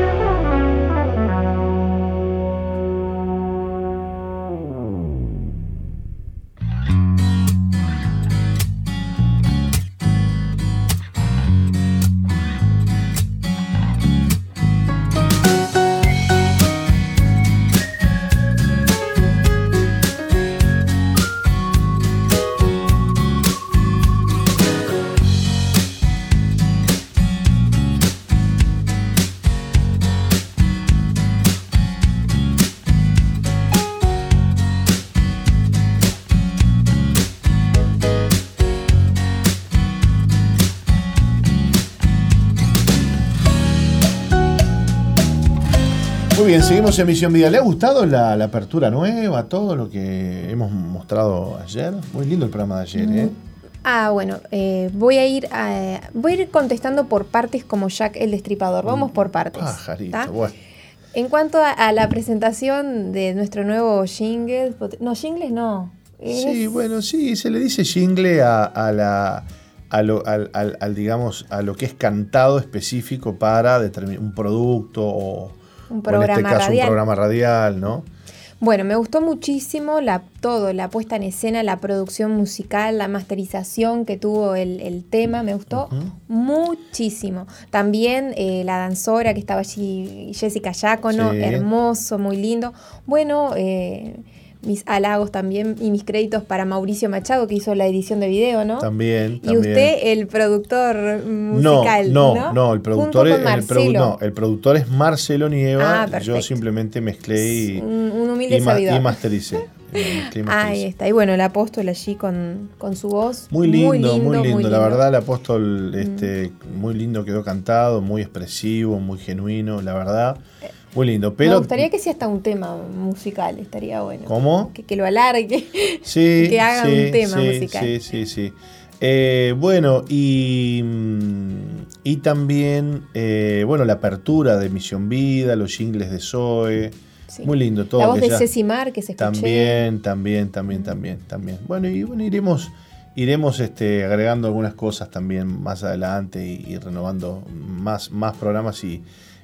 Seguimos en Misión Vida. ¿Le ha gustado la, la apertura nueva, todo lo que hemos mostrado ayer? Muy lindo el programa de ayer, ¿eh? Ah, bueno, eh, voy a ir a- voy a ir contestando por partes como Jack el Destripador. Vamos por partes. Pajarito, ¿tá? bueno. En cuanto a, a la presentación de nuestro nuevo jingle, no, jingles no. Sí, bueno, sí, se le dice jingle a, a la. A lo, al, al- al, digamos, a lo que es cantado específico para un producto o, Un o en programa este caso radial. un programa radial, ¿no? Bueno, me gustó muchísimo la, todo, la puesta en escena, la producción musical, la masterización que tuvo el, el tema, me gustó muchísimo. También eh, la danzora que estaba allí, Jessica Yacono, Sí. hermoso, muy lindo. Bueno, eh, mis halagos también y mis créditos para Mauricio Machado que hizo la edición de video, ¿no? También, Y también. usted, el productor musical. no, No, no, no, el productor, es, el, produ- no, el productor es Marcelo Nieva. Ah, yo simplemente mezclé y, Un, humilde y, ma- y mastericé. Ahí está. Y bueno, el apóstol allí con, con su voz. Muy lindo, muy lindo, muy La verdad, el apóstol este, muy lindo quedó cantado, muy expresivo, muy genuino, la verdad. Muy lindo. Pero, Me gustaría que sea hasta un tema musical, estaría bueno. ¿Cómo? Que, que lo alargue. Sí, que haga sí, un tema sí, musical. Sí, sí, sí. Eh, bueno, y, mm, y también, eh, bueno, la apertura de Misión Vida, los jingles de Zoe. Sí. Muy lindo todo. La voz de Ceci Mar, que se escuché. También, también, también, también, también. Bueno, y bueno, iremos, iremos este, agregando algunas cosas también más adelante y, y renovando más, más programas y,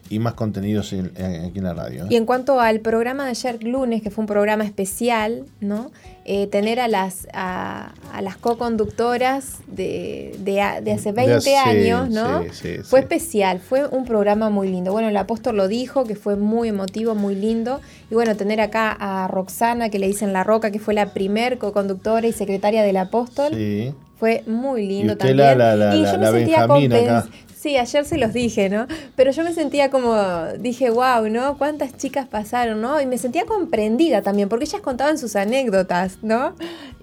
y más contenidos en- en- aquí en la radio. ¿eh? Y en cuanto al programa de ayer lunes, que fue un programa especial, ¿no? Eh, tener a las, a, a las co-conductoras de, de, hace 20 hace- años, ¿no? sí, sí, fue especial, fue un programa muy lindo. Bueno, el apóstol lo dijo, que fue muy emotivo, muy lindo. Y bueno, tener acá a Roxana, que le dicen La Roca, que fue la primer co-conductora y secretaria del apóstol, Sí. fue muy lindo también. la- la- la- y yo me sentía Benjamín compens- acá. Sí, ayer se los dije, ¿no? Pero yo me sentía como, dije, wow, ¿no? ¿Cuántas chicas pasaron, ¿no? Y me sentía comprendida también, porque ellas contaban sus anécdotas, ¿no?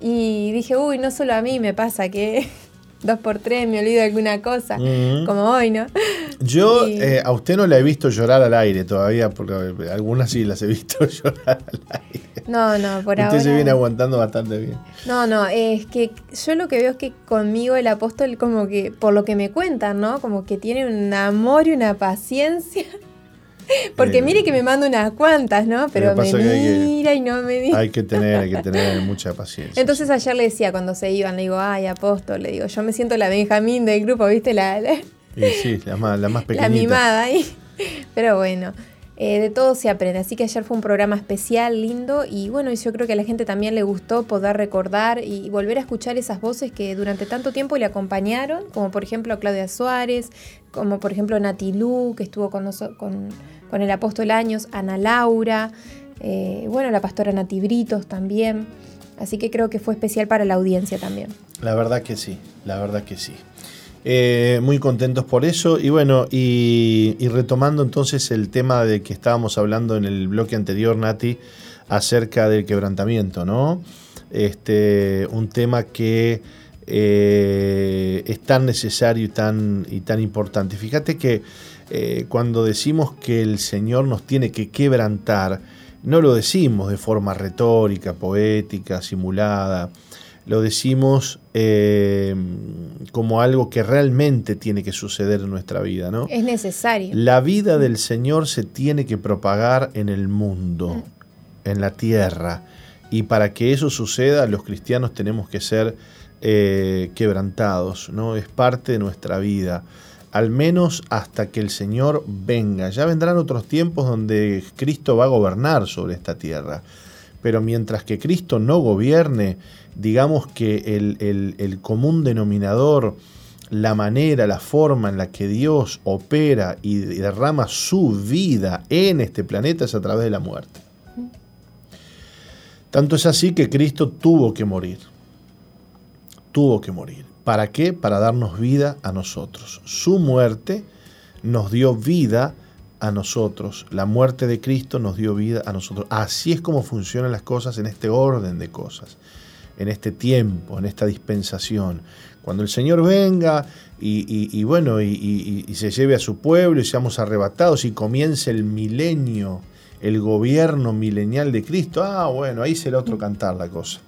Y dije, uy, no solo a mí me pasa que dos por tres me olvido de alguna cosa, como hoy, ¿no? Yo Y- eh, a usted no la he visto llorar al aire todavía, porque algunas sí las he visto llorar al aire. No, no, por usted ahora. se viene aguantando bastante bien. No, no, es que yo lo que veo es que conmigo el apóstol como que, por lo que me cuentan, ¿no? Como que tiene un amor y una paciencia. Porque Eh, mire que me manda unas cuantas, ¿no? Pero me que mira y no me dice. Hay que tener, hay que tener mucha paciencia. Entonces ayer le decía cuando se iban, le digo, ay, apóstol, le digo, yo me siento la Benjamín del grupo, ¿viste? La, la, Y sí, la más, la más la pequeñita. mimada ahí. Pero bueno, eh, de todo se aprende. Así que ayer fue un programa especial, lindo. Y bueno, yo creo que a la gente también le gustó poder recordar y volver a escuchar esas voces que durante tanto tiempo le acompañaron, como por ejemplo a Claudia Suárez, como por ejemplo Nati Lu, que estuvo con, con, con el apóstol Años, Ana Laura, eh, bueno, la pastora Nati Britos también. Así que creo que fue especial para la audiencia también. La verdad que sí, la verdad que sí. Eh, muy contentos por eso. Y bueno, y, retomando entonces el tema de que estábamos hablando en el bloque anterior, Nati, acerca del quebrantamiento, ¿no? Este, un tema que eh, es tan necesario y tan, y tan importante. Fíjate que eh, cuando decimos que el Señor nos tiene que quebrantar, no lo decimos de forma retórica, poética, simulada, lo decimos eh, como algo que realmente tiene que suceder en nuestra vida, ¿no? Es necesario. La vida del Señor se tiene que propagar en el mundo, en la tierra. Y para que eso suceda, los cristianos tenemos que ser eh, quebrantados, ¿no? Es parte de nuestra vida. Al menos hasta que el Señor venga. Ya vendrán otros tiempos donde Cristo va a gobernar sobre esta tierra. Pero mientras que Cristo no gobierne, digamos que el, el- común denominador, la manera, la forma en la que Dios opera y derrama su vida en este planeta es a través de la muerte. Tanto es así que Cristo tuvo que morir. Tuvo que morir. ¿Para qué? Para darnos vida a nosotros. Su muerte nos dio vida a nosotros. La muerte de Cristo nos dio vida a nosotros. Así es como funcionan las cosas en este orden de cosas, en este tiempo, en esta dispensación. Cuando el Señor venga y, bueno, y, se lleve a su pueblo y seamos arrebatados y comience el milenio, el gobierno milenial de Cristo, ah, bueno, ahí será otro cantar la cosa.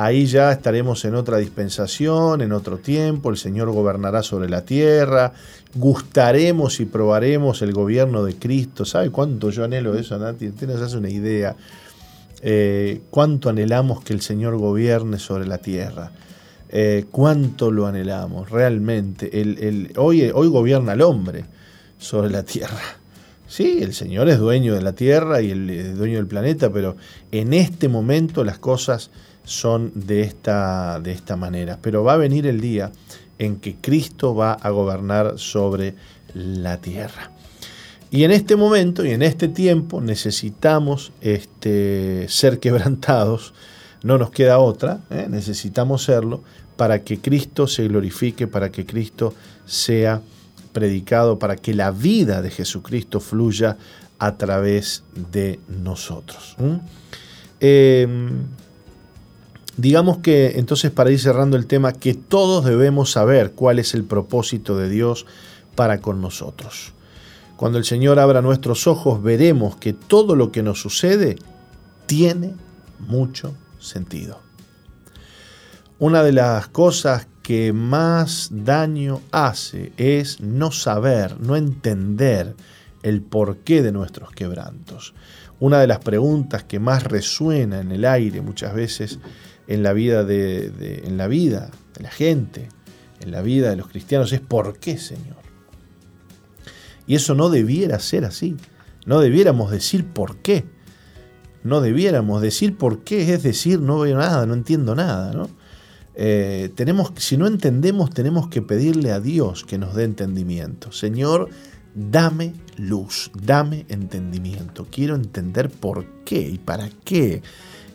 Ahí ya estaremos en otra dispensación, en otro tiempo, el Señor gobernará sobre la tierra, gustaremos y probaremos el gobierno de Cristo. ¿Sabe cuánto yo anhelo eso, Nati? Usted nos una idea. Eh, cuánto anhelamos que el Señor gobierne sobre la tierra. Eh, cuánto lo anhelamos, realmente. El- el- hoy, hoy gobierna el hombre sobre la tierra. Sí, el Señor es dueño de la tierra y el, es dueño del planeta, pero en este momento las cosas son de esta, de esta manera. Pero va a venir el día en que Cristo va a gobernar sobre la tierra. Y en este momento y en este tiempo necesitamos este, ser quebrantados, no nos queda otra, ¿eh? necesitamos serlo para que Cristo se glorifique, para que Cristo sea predicado, para que la vida de Jesucristo fluya a través de nosotros. ¿m? Eh, digamos que entonces para ir cerrando el tema, que todos debemos saber cuál es el propósito de Dios para con nosotros. Cuando el Señor abra nuestros ojos, veremos que todo lo que nos sucede tiene mucho sentido. Una de las cosas que más daño hace es no saber, no entender el porqué de nuestros quebrantos. Una de las preguntas que más resuena en el aire muchas veces en la vida de, en la vida de la gente, en la vida de los cristianos es ¿por qué, Señor? Y eso no debiera ser así. No debiéramos decir por qué. No debiéramos decir por qué, es decir, no veo nada, no entiendo nada, ¿no? Eh, tenemos, si no entendemos, tenemos que pedirle a Dios que nos dé entendimiento. Señor, dame luz, dame entendimiento. Quiero entender por qué y para qué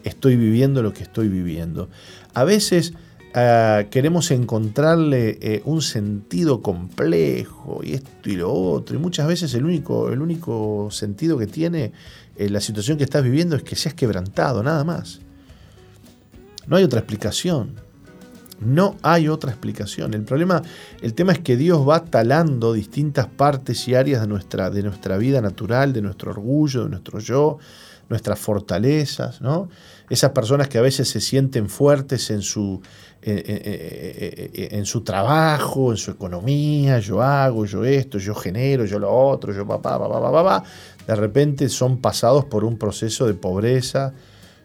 estoy viviendo lo que estoy viviendo. A veces ah, queremos encontrarle eh, un sentido complejo y esto y lo otro, y muchas veces el único, el único sentido que tiene eh, la situación que estás viviendo es que seas quebrantado, nada más. No hay otra explicación. No hay otra explicación. El problema, el tema es que Dios va talando distintas partes y áreas de nuestra, de nuestra vida natural, de nuestro orgullo, de nuestro yo, nuestras fortalezas, ¿no? Esas personas que a veces se sienten fuertes en su, en su trabajo, en su economía, yo hago, yo esto, yo genero, yo lo otro, yo papá, papá, papá, papá, de repente son pasados por un proceso de pobreza,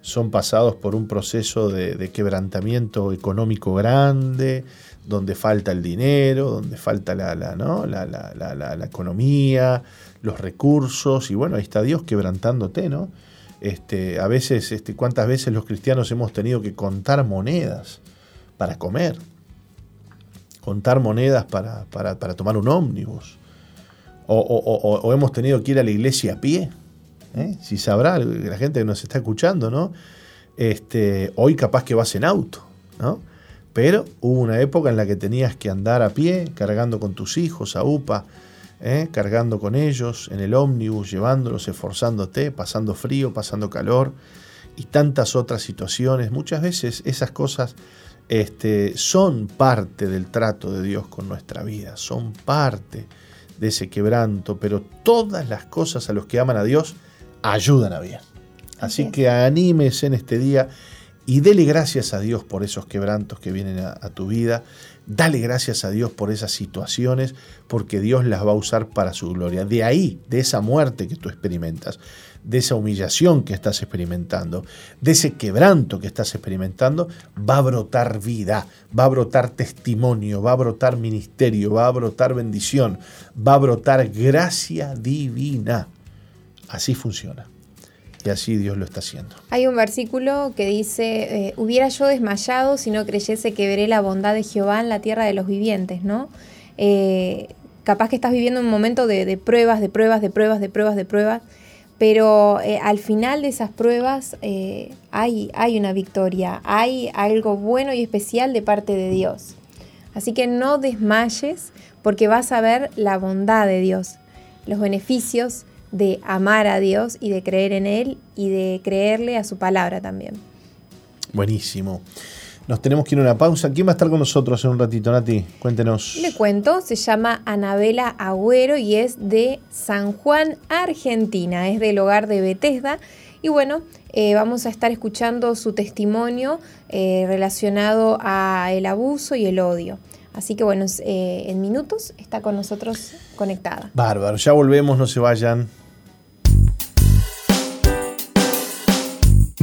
son pasados por un proceso de, quebrantamiento económico grande, donde falta el dinero, donde falta la, la, la, la, economía, los recursos, y bueno, ahí está Dios quebrantándote, ¿no? Este, a veces, este, ¿cuántas veces los cristianos hemos tenido que contar monedas para comer? Contar monedas para, para, tomar un ómnibus. O, o hemos tenido que ir a la iglesia a pie ¿eh? si sabrá la gente que nos está escuchando, ¿no? Este, hoy capaz que vas en auto, ¿no? Pero hubo una época en la que tenías que andar a pie, cargando con tus hijos a UPA, ¿eh? cargando con ellos en el ómnibus, llevándolos, esforzándote, pasando frío, pasando calor y tantas otras situaciones. Muchas veces esas cosas este, son parte del trato de Dios con nuestra vida, son parte de ese quebranto, pero todas las cosas a los que aman a Dios ayudan a bien. Así que anímese en este día y dele gracias a Dios por esos quebrantos que vienen a, tu vida. Dale gracias a Dios por esas situaciones, porque Dios las va a usar para su gloria. De ahí, de esa muerte que tú experimentas, de esa humillación que estás experimentando, de ese quebranto que estás experimentando, va a brotar vida, va a brotar testimonio, va a brotar ministerio, va a brotar bendición, va a brotar gracia divina. Así funciona. Y así Dios lo está haciendo. Hay un versículo que dice, eh, hubiera yo desmayado si no creyese que veré la bondad de Jehová en la tierra de los vivientes, ¿no? Eh, capaz que estás viviendo un momento de, pruebas, de pruebas, de pruebas, de pruebas, de pruebas, pero eh, al final de esas pruebas hay, hay una victoria, hay algo bueno y especial de parte de Dios. Así que no desmayes porque vas a ver la bondad de Dios, los beneficios de amar a Dios y de creer en Él y de creerle a su palabra también. Buenísimo. Nos tenemos que ir a una pausa. ¿Quién va a estar con nosotros en un ratito, Nati? Cuéntenos. Le cuento, se llama Anabela Agüero y es de San Juan, Argentina. Es del hogar de Bethesda. Y bueno, eh, vamos a estar escuchando su testimonio eh, relacionado a el abuso y el odio. Así que bueno, eh, en minutos está con nosotros conectada. Bárbaro, ya volvemos, no se vayan.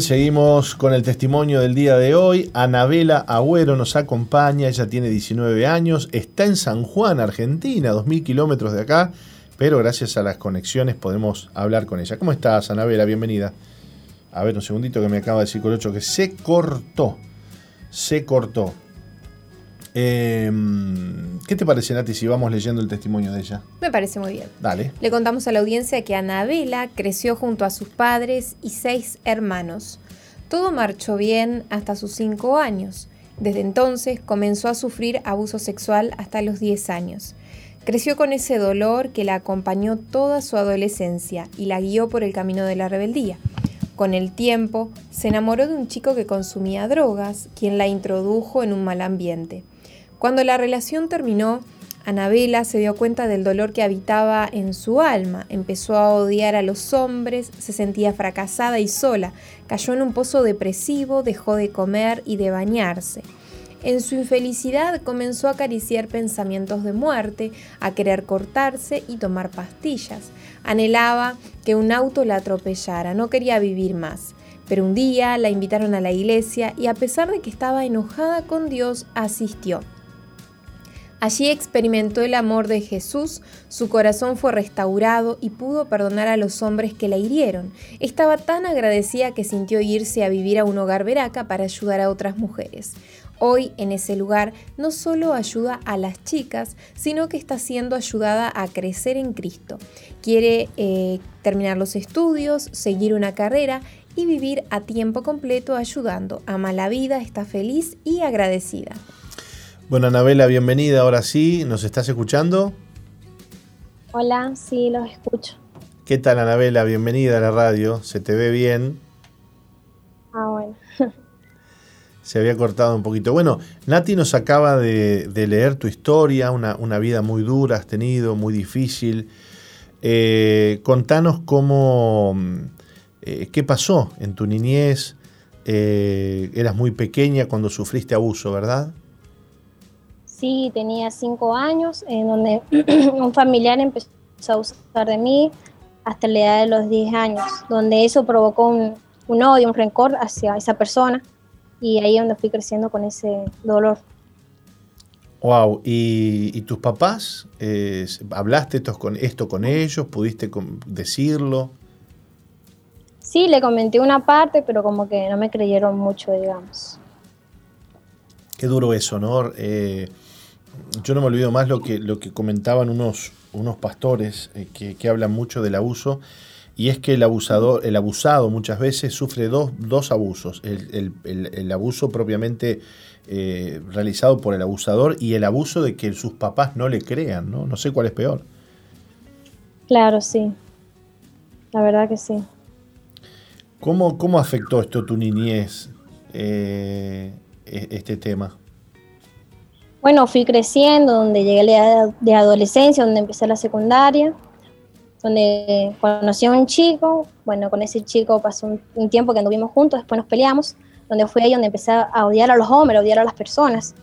Seguimos con el testimonio del día de hoy. Anabela Agüero nos acompaña, ella tiene 19 años, está en San Juan, Argentina, 2.000 kilómetros de acá, pero gracias a las conexiones podemos hablar con ella. ¿Cómo estás, Anabela? Bienvenida. A ver, un segundito que me acaba de decir Colocho que se cortó. Se cortó. Eh, ¿Qué te parece, Nati, si vamos leyendo el testimonio de ella? Me parece muy bien. Dale. Le contamos a la audiencia que Anabela creció junto a sus padres y seis hermanos. Todo marchó bien hasta sus cinco años. Desde entonces comenzó a sufrir abuso sexual hasta los 10 años. Creció con ese dolor que la acompañó toda su adolescencia y la guió por el camino de la rebeldía. Con el tiempo, se enamoró de un chico que consumía drogas, quien la introdujo en un mal ambiente. Cuando la relación terminó, Anabela se dio cuenta del dolor que habitaba en su alma, empezó a odiar a los hombres, se sentía fracasada y sola, cayó en un pozo depresivo, dejó de comer y de bañarse. En su infelicidad comenzó a acariciar pensamientos de muerte, a querer cortarse y tomar pastillas. Anhelaba que un auto la atropellara, no quería vivir más. Pero un día la invitaron a la iglesia y a pesar de que estaba enojada con Dios, asistió. Allí experimentó el amor de Jesús, su corazón fue restaurado y pudo perdonar a los hombres que la hirieron. Estaba tan agradecida que sintió irse a vivir a un hogar veraca para ayudar a otras mujeres. Hoy en ese lugar no solo ayuda a las chicas, sino que está siendo ayudada a crecer en Cristo. Quiere eh, terminar los estudios, seguir una carrera y vivir a tiempo completo ayudando. Ama la vida, está feliz y agradecida. Bueno, Anabela, bienvenida. Ahora sí, ¿nos estás escuchando? Hola, sí, los escucho. ¿Qué tal, Anabela? Bienvenida a la radio. ¿Se te ve bien? Ah, bueno. Se había cortado un poquito. Bueno, Nati nos acaba de, de leer tu historia, una, una, vida muy dura has tenido, muy difícil. Eh, contanos cómo, eh, qué pasó en tu niñez. Eh, eras muy pequeña cuando sufriste abuso, ¿verdad? Sí, tenía cinco años, en donde un familiar empezó a abusar de mí hasta la edad de los 10 años, donde eso provocó un, un odio, un rencor hacia esa persona y ahí es donde fui creciendo con ese dolor. Wow, ¿y, y tus papás? Eh, ¿Hablaste esto con, esto con ellos? ¿Pudiste decirlo? Sí, le comenté una parte, pero como que no me creyeron mucho, digamos. Qué duro eso, ¿no? Eh, yo no me olvido más lo que, lo que comentaban unos, unos pastores eh, que, que, hablan mucho del abuso, y es que el abusador, el abusado muchas veces sufre dos, dos abusos. El, el, el, el, abuso propiamente eh, realizado por el abusador y el abuso de que sus papás no le crean, ¿no? No sé cuál es peor. Claro, sí. La verdad que sí. ¿Cómo, cómo afectó esto tu niñez, eh, este tema? Bueno, fui creciendo, donde llegué a la edad de adolescencia, donde empecé la secundaria, donde conocí a un chico, bueno, con ese chico pasó un, un, tiempo que anduvimos juntos, después nos peleamos, donde fue ahí donde empecé a odiar a los hombres, a odiar a las personas.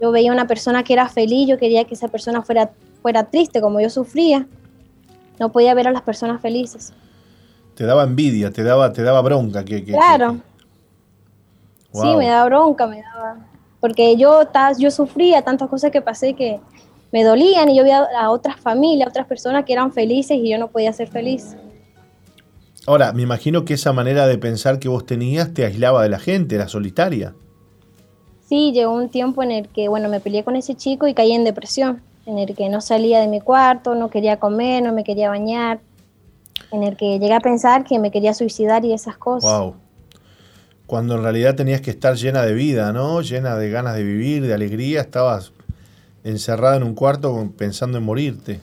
Yo veía una persona que era feliz, yo quería que esa persona fuera, fuera triste, como yo sufría. No podía ver a las personas felices. Te daba envidia, te daba, te daba bronca. Que, que claro. Que... Wow. Sí, me daba bronca, me daba... Porque yo, yo sufría tantas cosas que pasé que me dolían y yo veía a otras familias, a otras personas que eran felices y yo no podía ser feliz. Ahora, me imagino que esa manera de pensar que vos tenías te aislaba de la gente, era solitaria. Sí, llegó un tiempo en el que, bueno, me peleé con ese chico y caí en depresión, en el que no salía de mi cuarto, no quería comer, no me quería bañar, en el que llegué a pensar que me quería suicidar y esas cosas. Wow. Cuando en realidad tenías que estar llena de vida, ¿no? Llena de ganas de vivir, de alegría, estabas encerrada en un cuarto pensando en morirte.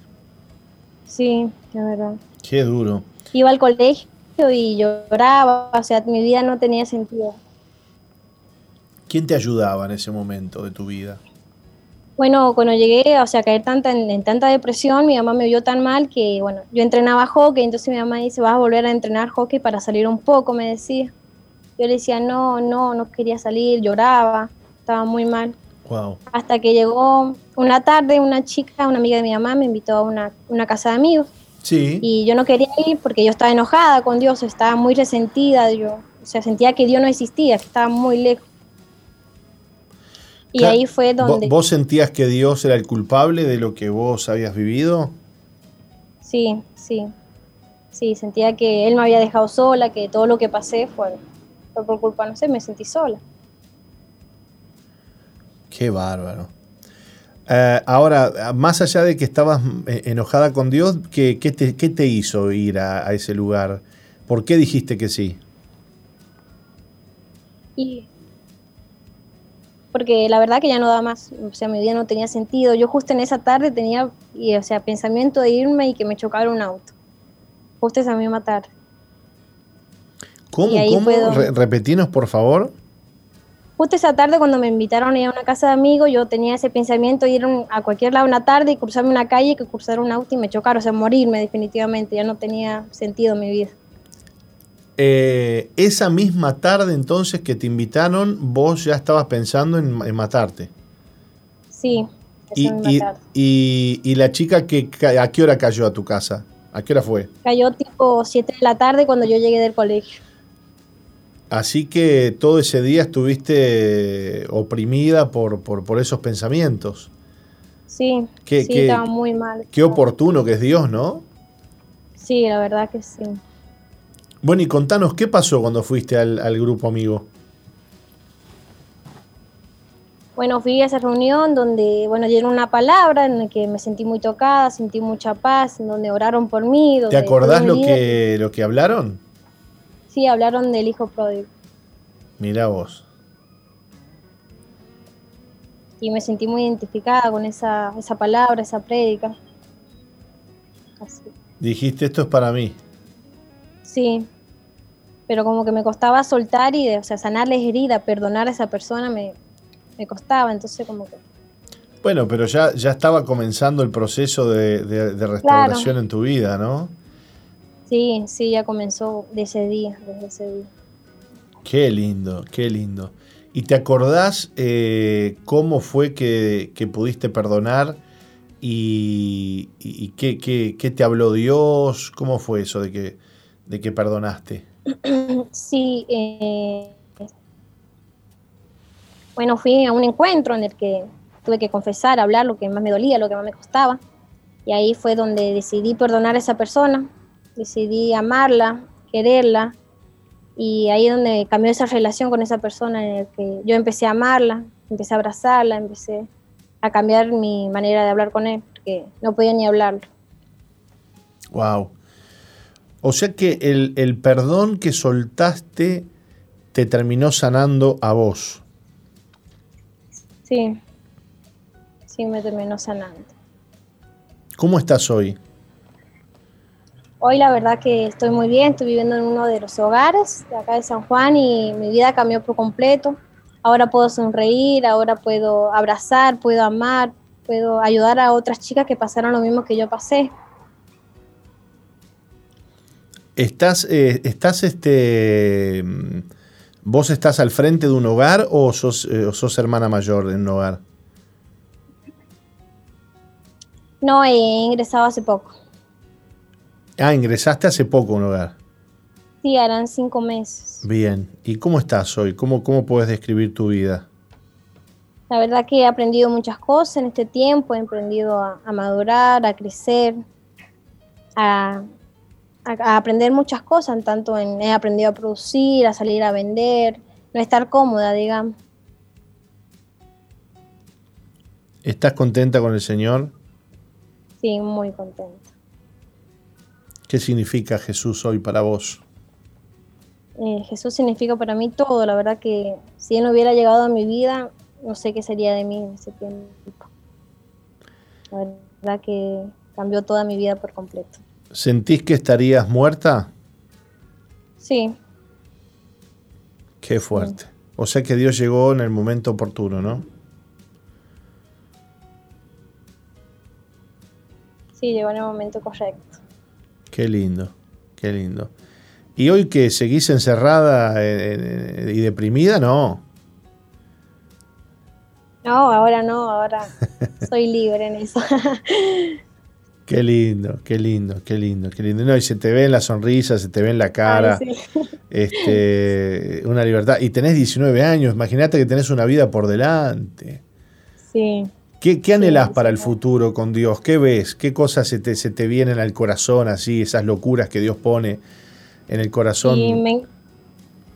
Sí, la verdad. Qué duro. Iba al colegio y lloraba, o sea, mi vida no tenía sentido. ¿Quién te ayudaba en ese momento de tu vida? Bueno, cuando llegué, o sea, a caer tanta, en, en, tanta depresión, mi mamá me vio tan mal que, bueno, yo entrenaba hockey, entonces mi mamá dice, vas a volver a entrenar hockey para salir un poco, me decía. Yo le decía, no, no, no quería salir, lloraba, estaba muy mal. Wow. Hasta que llegó una tarde, una chica, una amiga de mi mamá, me invitó a una, una casa de amigos. Sí. Y yo no quería ir porque yo estaba enojada con Dios, estaba muy resentida, yo, o sea, sentía que Dios no existía, que estaba muy lejos. Y claro. ahí fue donde... ¿Vos sentías que Dios era el culpable de lo que vos habías vivido? Sí, sí. Sí, sentía que él me había dejado sola, que todo lo que pasé fue, fue por culpa, no sé, me sentí sola. Qué bárbaro. Eh, ahora, más allá de que estabas eh, enojada con Dios, ¿qué, qué te, qué te hizo ir a, a ese lugar? ¿Por qué dijiste que sí? Y porque la verdad que ya no daba más, o sea, mi vida no tenía sentido. Yo justo en esa tarde tenía, y, o sea, pensamiento de irme y que me chocara un auto. Justo esa misma tarde. ¿Cómo? ¿Cómo? Re- repetinos, por favor. Justo esa tarde cuando me invitaron a ir a una casa de amigos, yo tenía ese pensamiento de ir a cualquier lado una tarde y cruzarme una calle, que cruzar un auto y me chocar, o sea, morirme definitivamente, ya no tenía sentido mi vida. Eh, esa misma tarde entonces que te invitaron, vos ya estabas pensando en, en matarte. Sí, Y, y- tarde. y- y la chica, que, ¿a qué hora cayó a tu casa? ¿A qué hora fue? Cayó tipo 7 de la tarde cuando yo llegué del colegio. Así que todo ese día estuviste oprimida por, por, por esos pensamientos. Sí, Qué- sí, qué- estaba muy mal. Qué oportuno que es Dios, ¿no? Sí, la verdad que sí. Bueno, y contanos, ¿qué pasó cuando fuiste al, al grupo amigo? Bueno, fui a esa reunión donde, bueno, dieron una palabra en la que me sentí muy tocada, sentí mucha paz, en donde oraron por mí. ¿Te acordás lo que, lo que hablaron? Sí, hablaron del hijo pródigo. Mirá vos. Y me sentí muy identificada con esa, esa palabra, esa prédica. Así. Dijiste, esto es para mí. Sí. Pero como que me costaba soltar y, o sea, sanar la herida, perdonar a esa persona me, me costaba. Entonces, como que. Bueno, pero ya, ya estaba comenzando el proceso de, de- de restauración en tu vida, ¿no? Sí, sí, ya comenzó de ese día, desde ese día. Qué lindo, qué lindo. ¿Y te acordás eh, cómo fue que, que pudiste perdonar y, y- y qué, qué- qué te habló Dios? ¿Cómo fue eso de que, de que perdonaste? Sí, eh, bueno, fui a un encuentro en el que tuve que confesar, hablar lo que más me dolía, lo que más me costaba. Y ahí fue donde decidí perdonar a esa persona, decidí amarla, quererla. Y ahí es donde cambió esa relación con esa persona en el que yo empecé a amarla, empecé a abrazarla, empecé a cambiar mi manera de hablar con él, porque no podía ni hablarlo. Wow. O sea que el, el perdón que soltaste te terminó sanando a vos. Sí, sí me terminó sanando. ¿Cómo estás hoy? Hoy la verdad que estoy muy bien, estoy viviendo en uno de los hogares de acá de San Juan y mi vida cambió por completo. Ahora puedo sonreír, ahora puedo abrazar, puedo amar, puedo ayudar a otras chicas que pasaron lo mismo que yo pasé. ¿Estás, eh, estás este, vos estás al frente de un hogar o sos, eh, o sos hermana mayor en un hogar? No, he ingresado hace poco. Ah, ingresaste hace poco a un hogar. Sí, harán cinco meses. Bien. ¿Y cómo estás hoy? ¿Cómo, cómo puedes describir tu vida? La verdad que he aprendido muchas cosas en este tiempo, he aprendido a, a madurar, a crecer, a, a- a aprender muchas cosas, tanto en, he aprendido a producir, a salir a vender, no estar cómoda, digamos. ¿Estás contenta con el Señor? Sí, muy contenta. ¿Qué significa Jesús hoy para vos? Eh, Jesús significa para mí todo, la verdad que si Él no hubiera llegado a mi vida, no sé qué sería de mí en ese tiempo. La verdad que cambió toda mi vida por completo. ¿Sentís que estarías muerta? Sí, Qué fuerte. O sea que Dios llegó en el momento oportuno, ¿no? sí, llegó en el momento correcto. Qué lindo, qué lindo. ¿Y hoy que seguís encerrada eh, eh, y deprimida? No. No, ahora no, ahora soy libre en eso. Qué lindo, qué lindo, qué lindo, qué lindo. No, y se te ve en la sonrisa, se te ve en la cara. Ay, sí. este, una libertad. Y tenés 19 años, imagínate que tenés una vida por delante. Sí, ¿Qué, qué anhelás para el futuro con Dios? ¿Qué ves? ¿Qué cosas se te, se te vienen al corazón así, esas locuras que Dios pone en el corazón? Y me,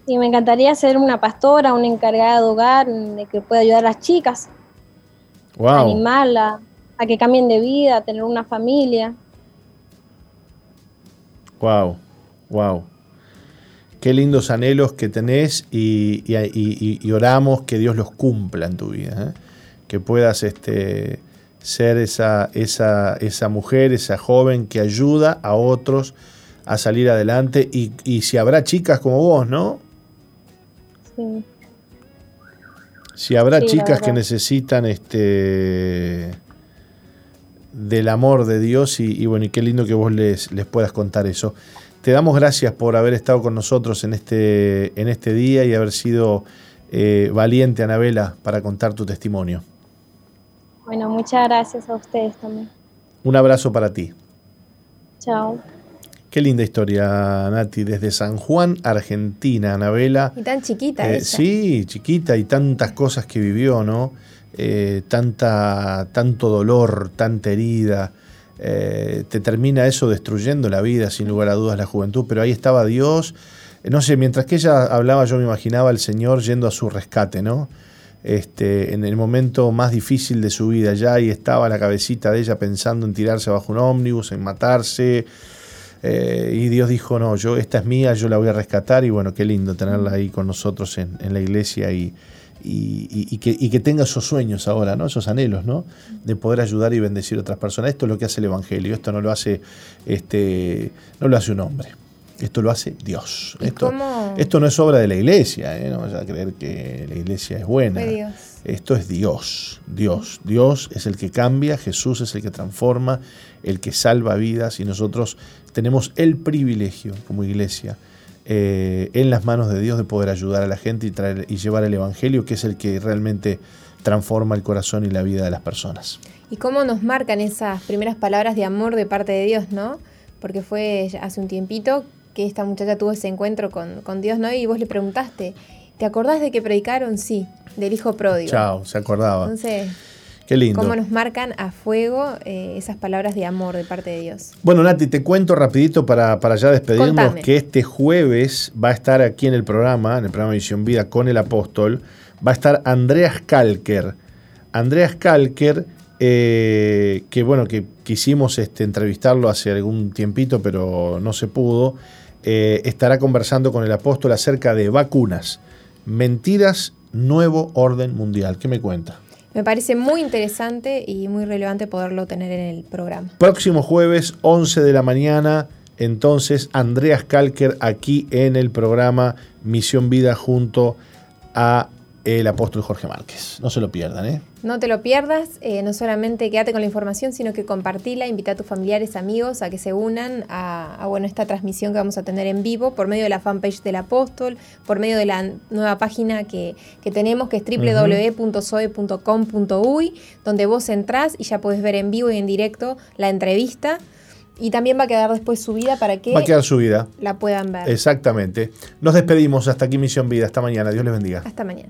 y me encantaría ser una pastora, una encargada de hogar, de que pueda ayudar a las chicas, Wow. animarlas a que cambien de vida, a tener una familia. Wow, wow. Qué lindos anhelos que tenés y, y- y- y oramos que Dios los cumpla en tu vida. ¿eh? Que puedas este, ser esa, esa, esa mujer, esa joven que ayuda a otros a salir adelante. Y, y si habrá chicas como vos, ¿no? Sí. Si habrá Sí, chicas que necesitan este del amor de Dios y, y bueno, y qué lindo que vos les, les puedas contar eso. Te damos gracias por haber estado con nosotros en este, en este día y haber sido eh, valiente, Anabela, para contar tu testimonio. Bueno, muchas gracias a ustedes también. Un abrazo para ti. Chao. Qué linda historia, Nati, desde San Juan, Argentina, Anabela. Y tan chiquita Eh, ella. sí, chiquita y tantas cosas que vivió, ¿no? Eh, tanta, tanto dolor, tanta herida. Eh, te termina eso destruyendo la vida, sin lugar a dudas, la juventud. Pero ahí estaba Dios. Eh, no sé, mientras que ella hablaba, yo me imaginaba al Señor yendo a su rescate, ¿no? Este, en el momento más difícil de su vida, ya ahí estaba la cabecita de ella pensando en tirarse bajo un ómnibus, en matarse. Eh, y Dios dijo, no, yo, esta es mía, yo la voy a rescatar y bueno, qué lindo tenerla ahí con nosotros en, en la iglesia y, y- y- y que, y que tenga esos sueños ahora, ¿no? esos anhelos, ¿no? de poder ayudar y bendecir a otras personas. Esto es lo que hace el Evangelio, esto no lo hace, este, no lo hace un hombre, esto lo hace Dios. ¿Y Esto, esto no es obra de la iglesia, ¿eh? no vayas a creer que la iglesia es buena. Esto es Dios, Dios. Dios es el que cambia, Jesús es el que transforma, el que salva vidas y nosotros tenemos el privilegio como iglesia eh, en las manos de Dios de poder ayudar a la gente y, traer, y llevar el Evangelio, que es el que realmente transforma el corazón y la vida de las personas. Y cómo nos marcan esas primeras palabras de amor de parte de Dios, ¿no? Porque fue hace un tiempito que esta muchacha tuvo ese encuentro con, con Dios, ¿no? Y vos le preguntaste, ¿te acordás de que predicaron? Sí, del hijo pródigo. Chao, se acordaba. Entonces, Qué lindo. cómo nos marcan a fuego eh, esas palabras de amor de parte de Dios. Bueno, Nati, te cuento rapidito para, para ya despedirnos Contame. que este jueves va a estar aquí en el programa, en el programa Visión Vida con el apóstol, va a estar Andreas Kalker. Andreas Kalker, eh, que bueno, que quisimos este, entrevistarlo hace algún tiempito, pero no se pudo, eh, estará conversando con el apóstol acerca de vacunas. Mentiras, nuevo orden mundial. ¿Qué me cuenta? Me parece muy interesante y muy relevante poderlo tener en el programa. Próximo jueves, 11 de la mañana, entonces Andreas Kalker aquí en el programa Misión Vida junto a el apóstol Jorge Márquez. No se lo pierdan, ¿eh? No te lo pierdas, eh, no solamente quédate con la información, sino que compartila, invita a tus familiares, amigos a que se unan a, a, bueno, esta transmisión que vamos a tener en vivo por medio de la fanpage del apóstol, por medio de la nueva página que, que tenemos, que es www.soe.com.uy, donde vos entrás y ya podés ver en vivo y en directo la entrevista. Y también va a quedar después subida para que Va a quedar subida. la puedan ver. Exactamente. Nos despedimos. Hasta aquí Misión Vida. Hasta mañana. Dios les bendiga. Hasta mañana.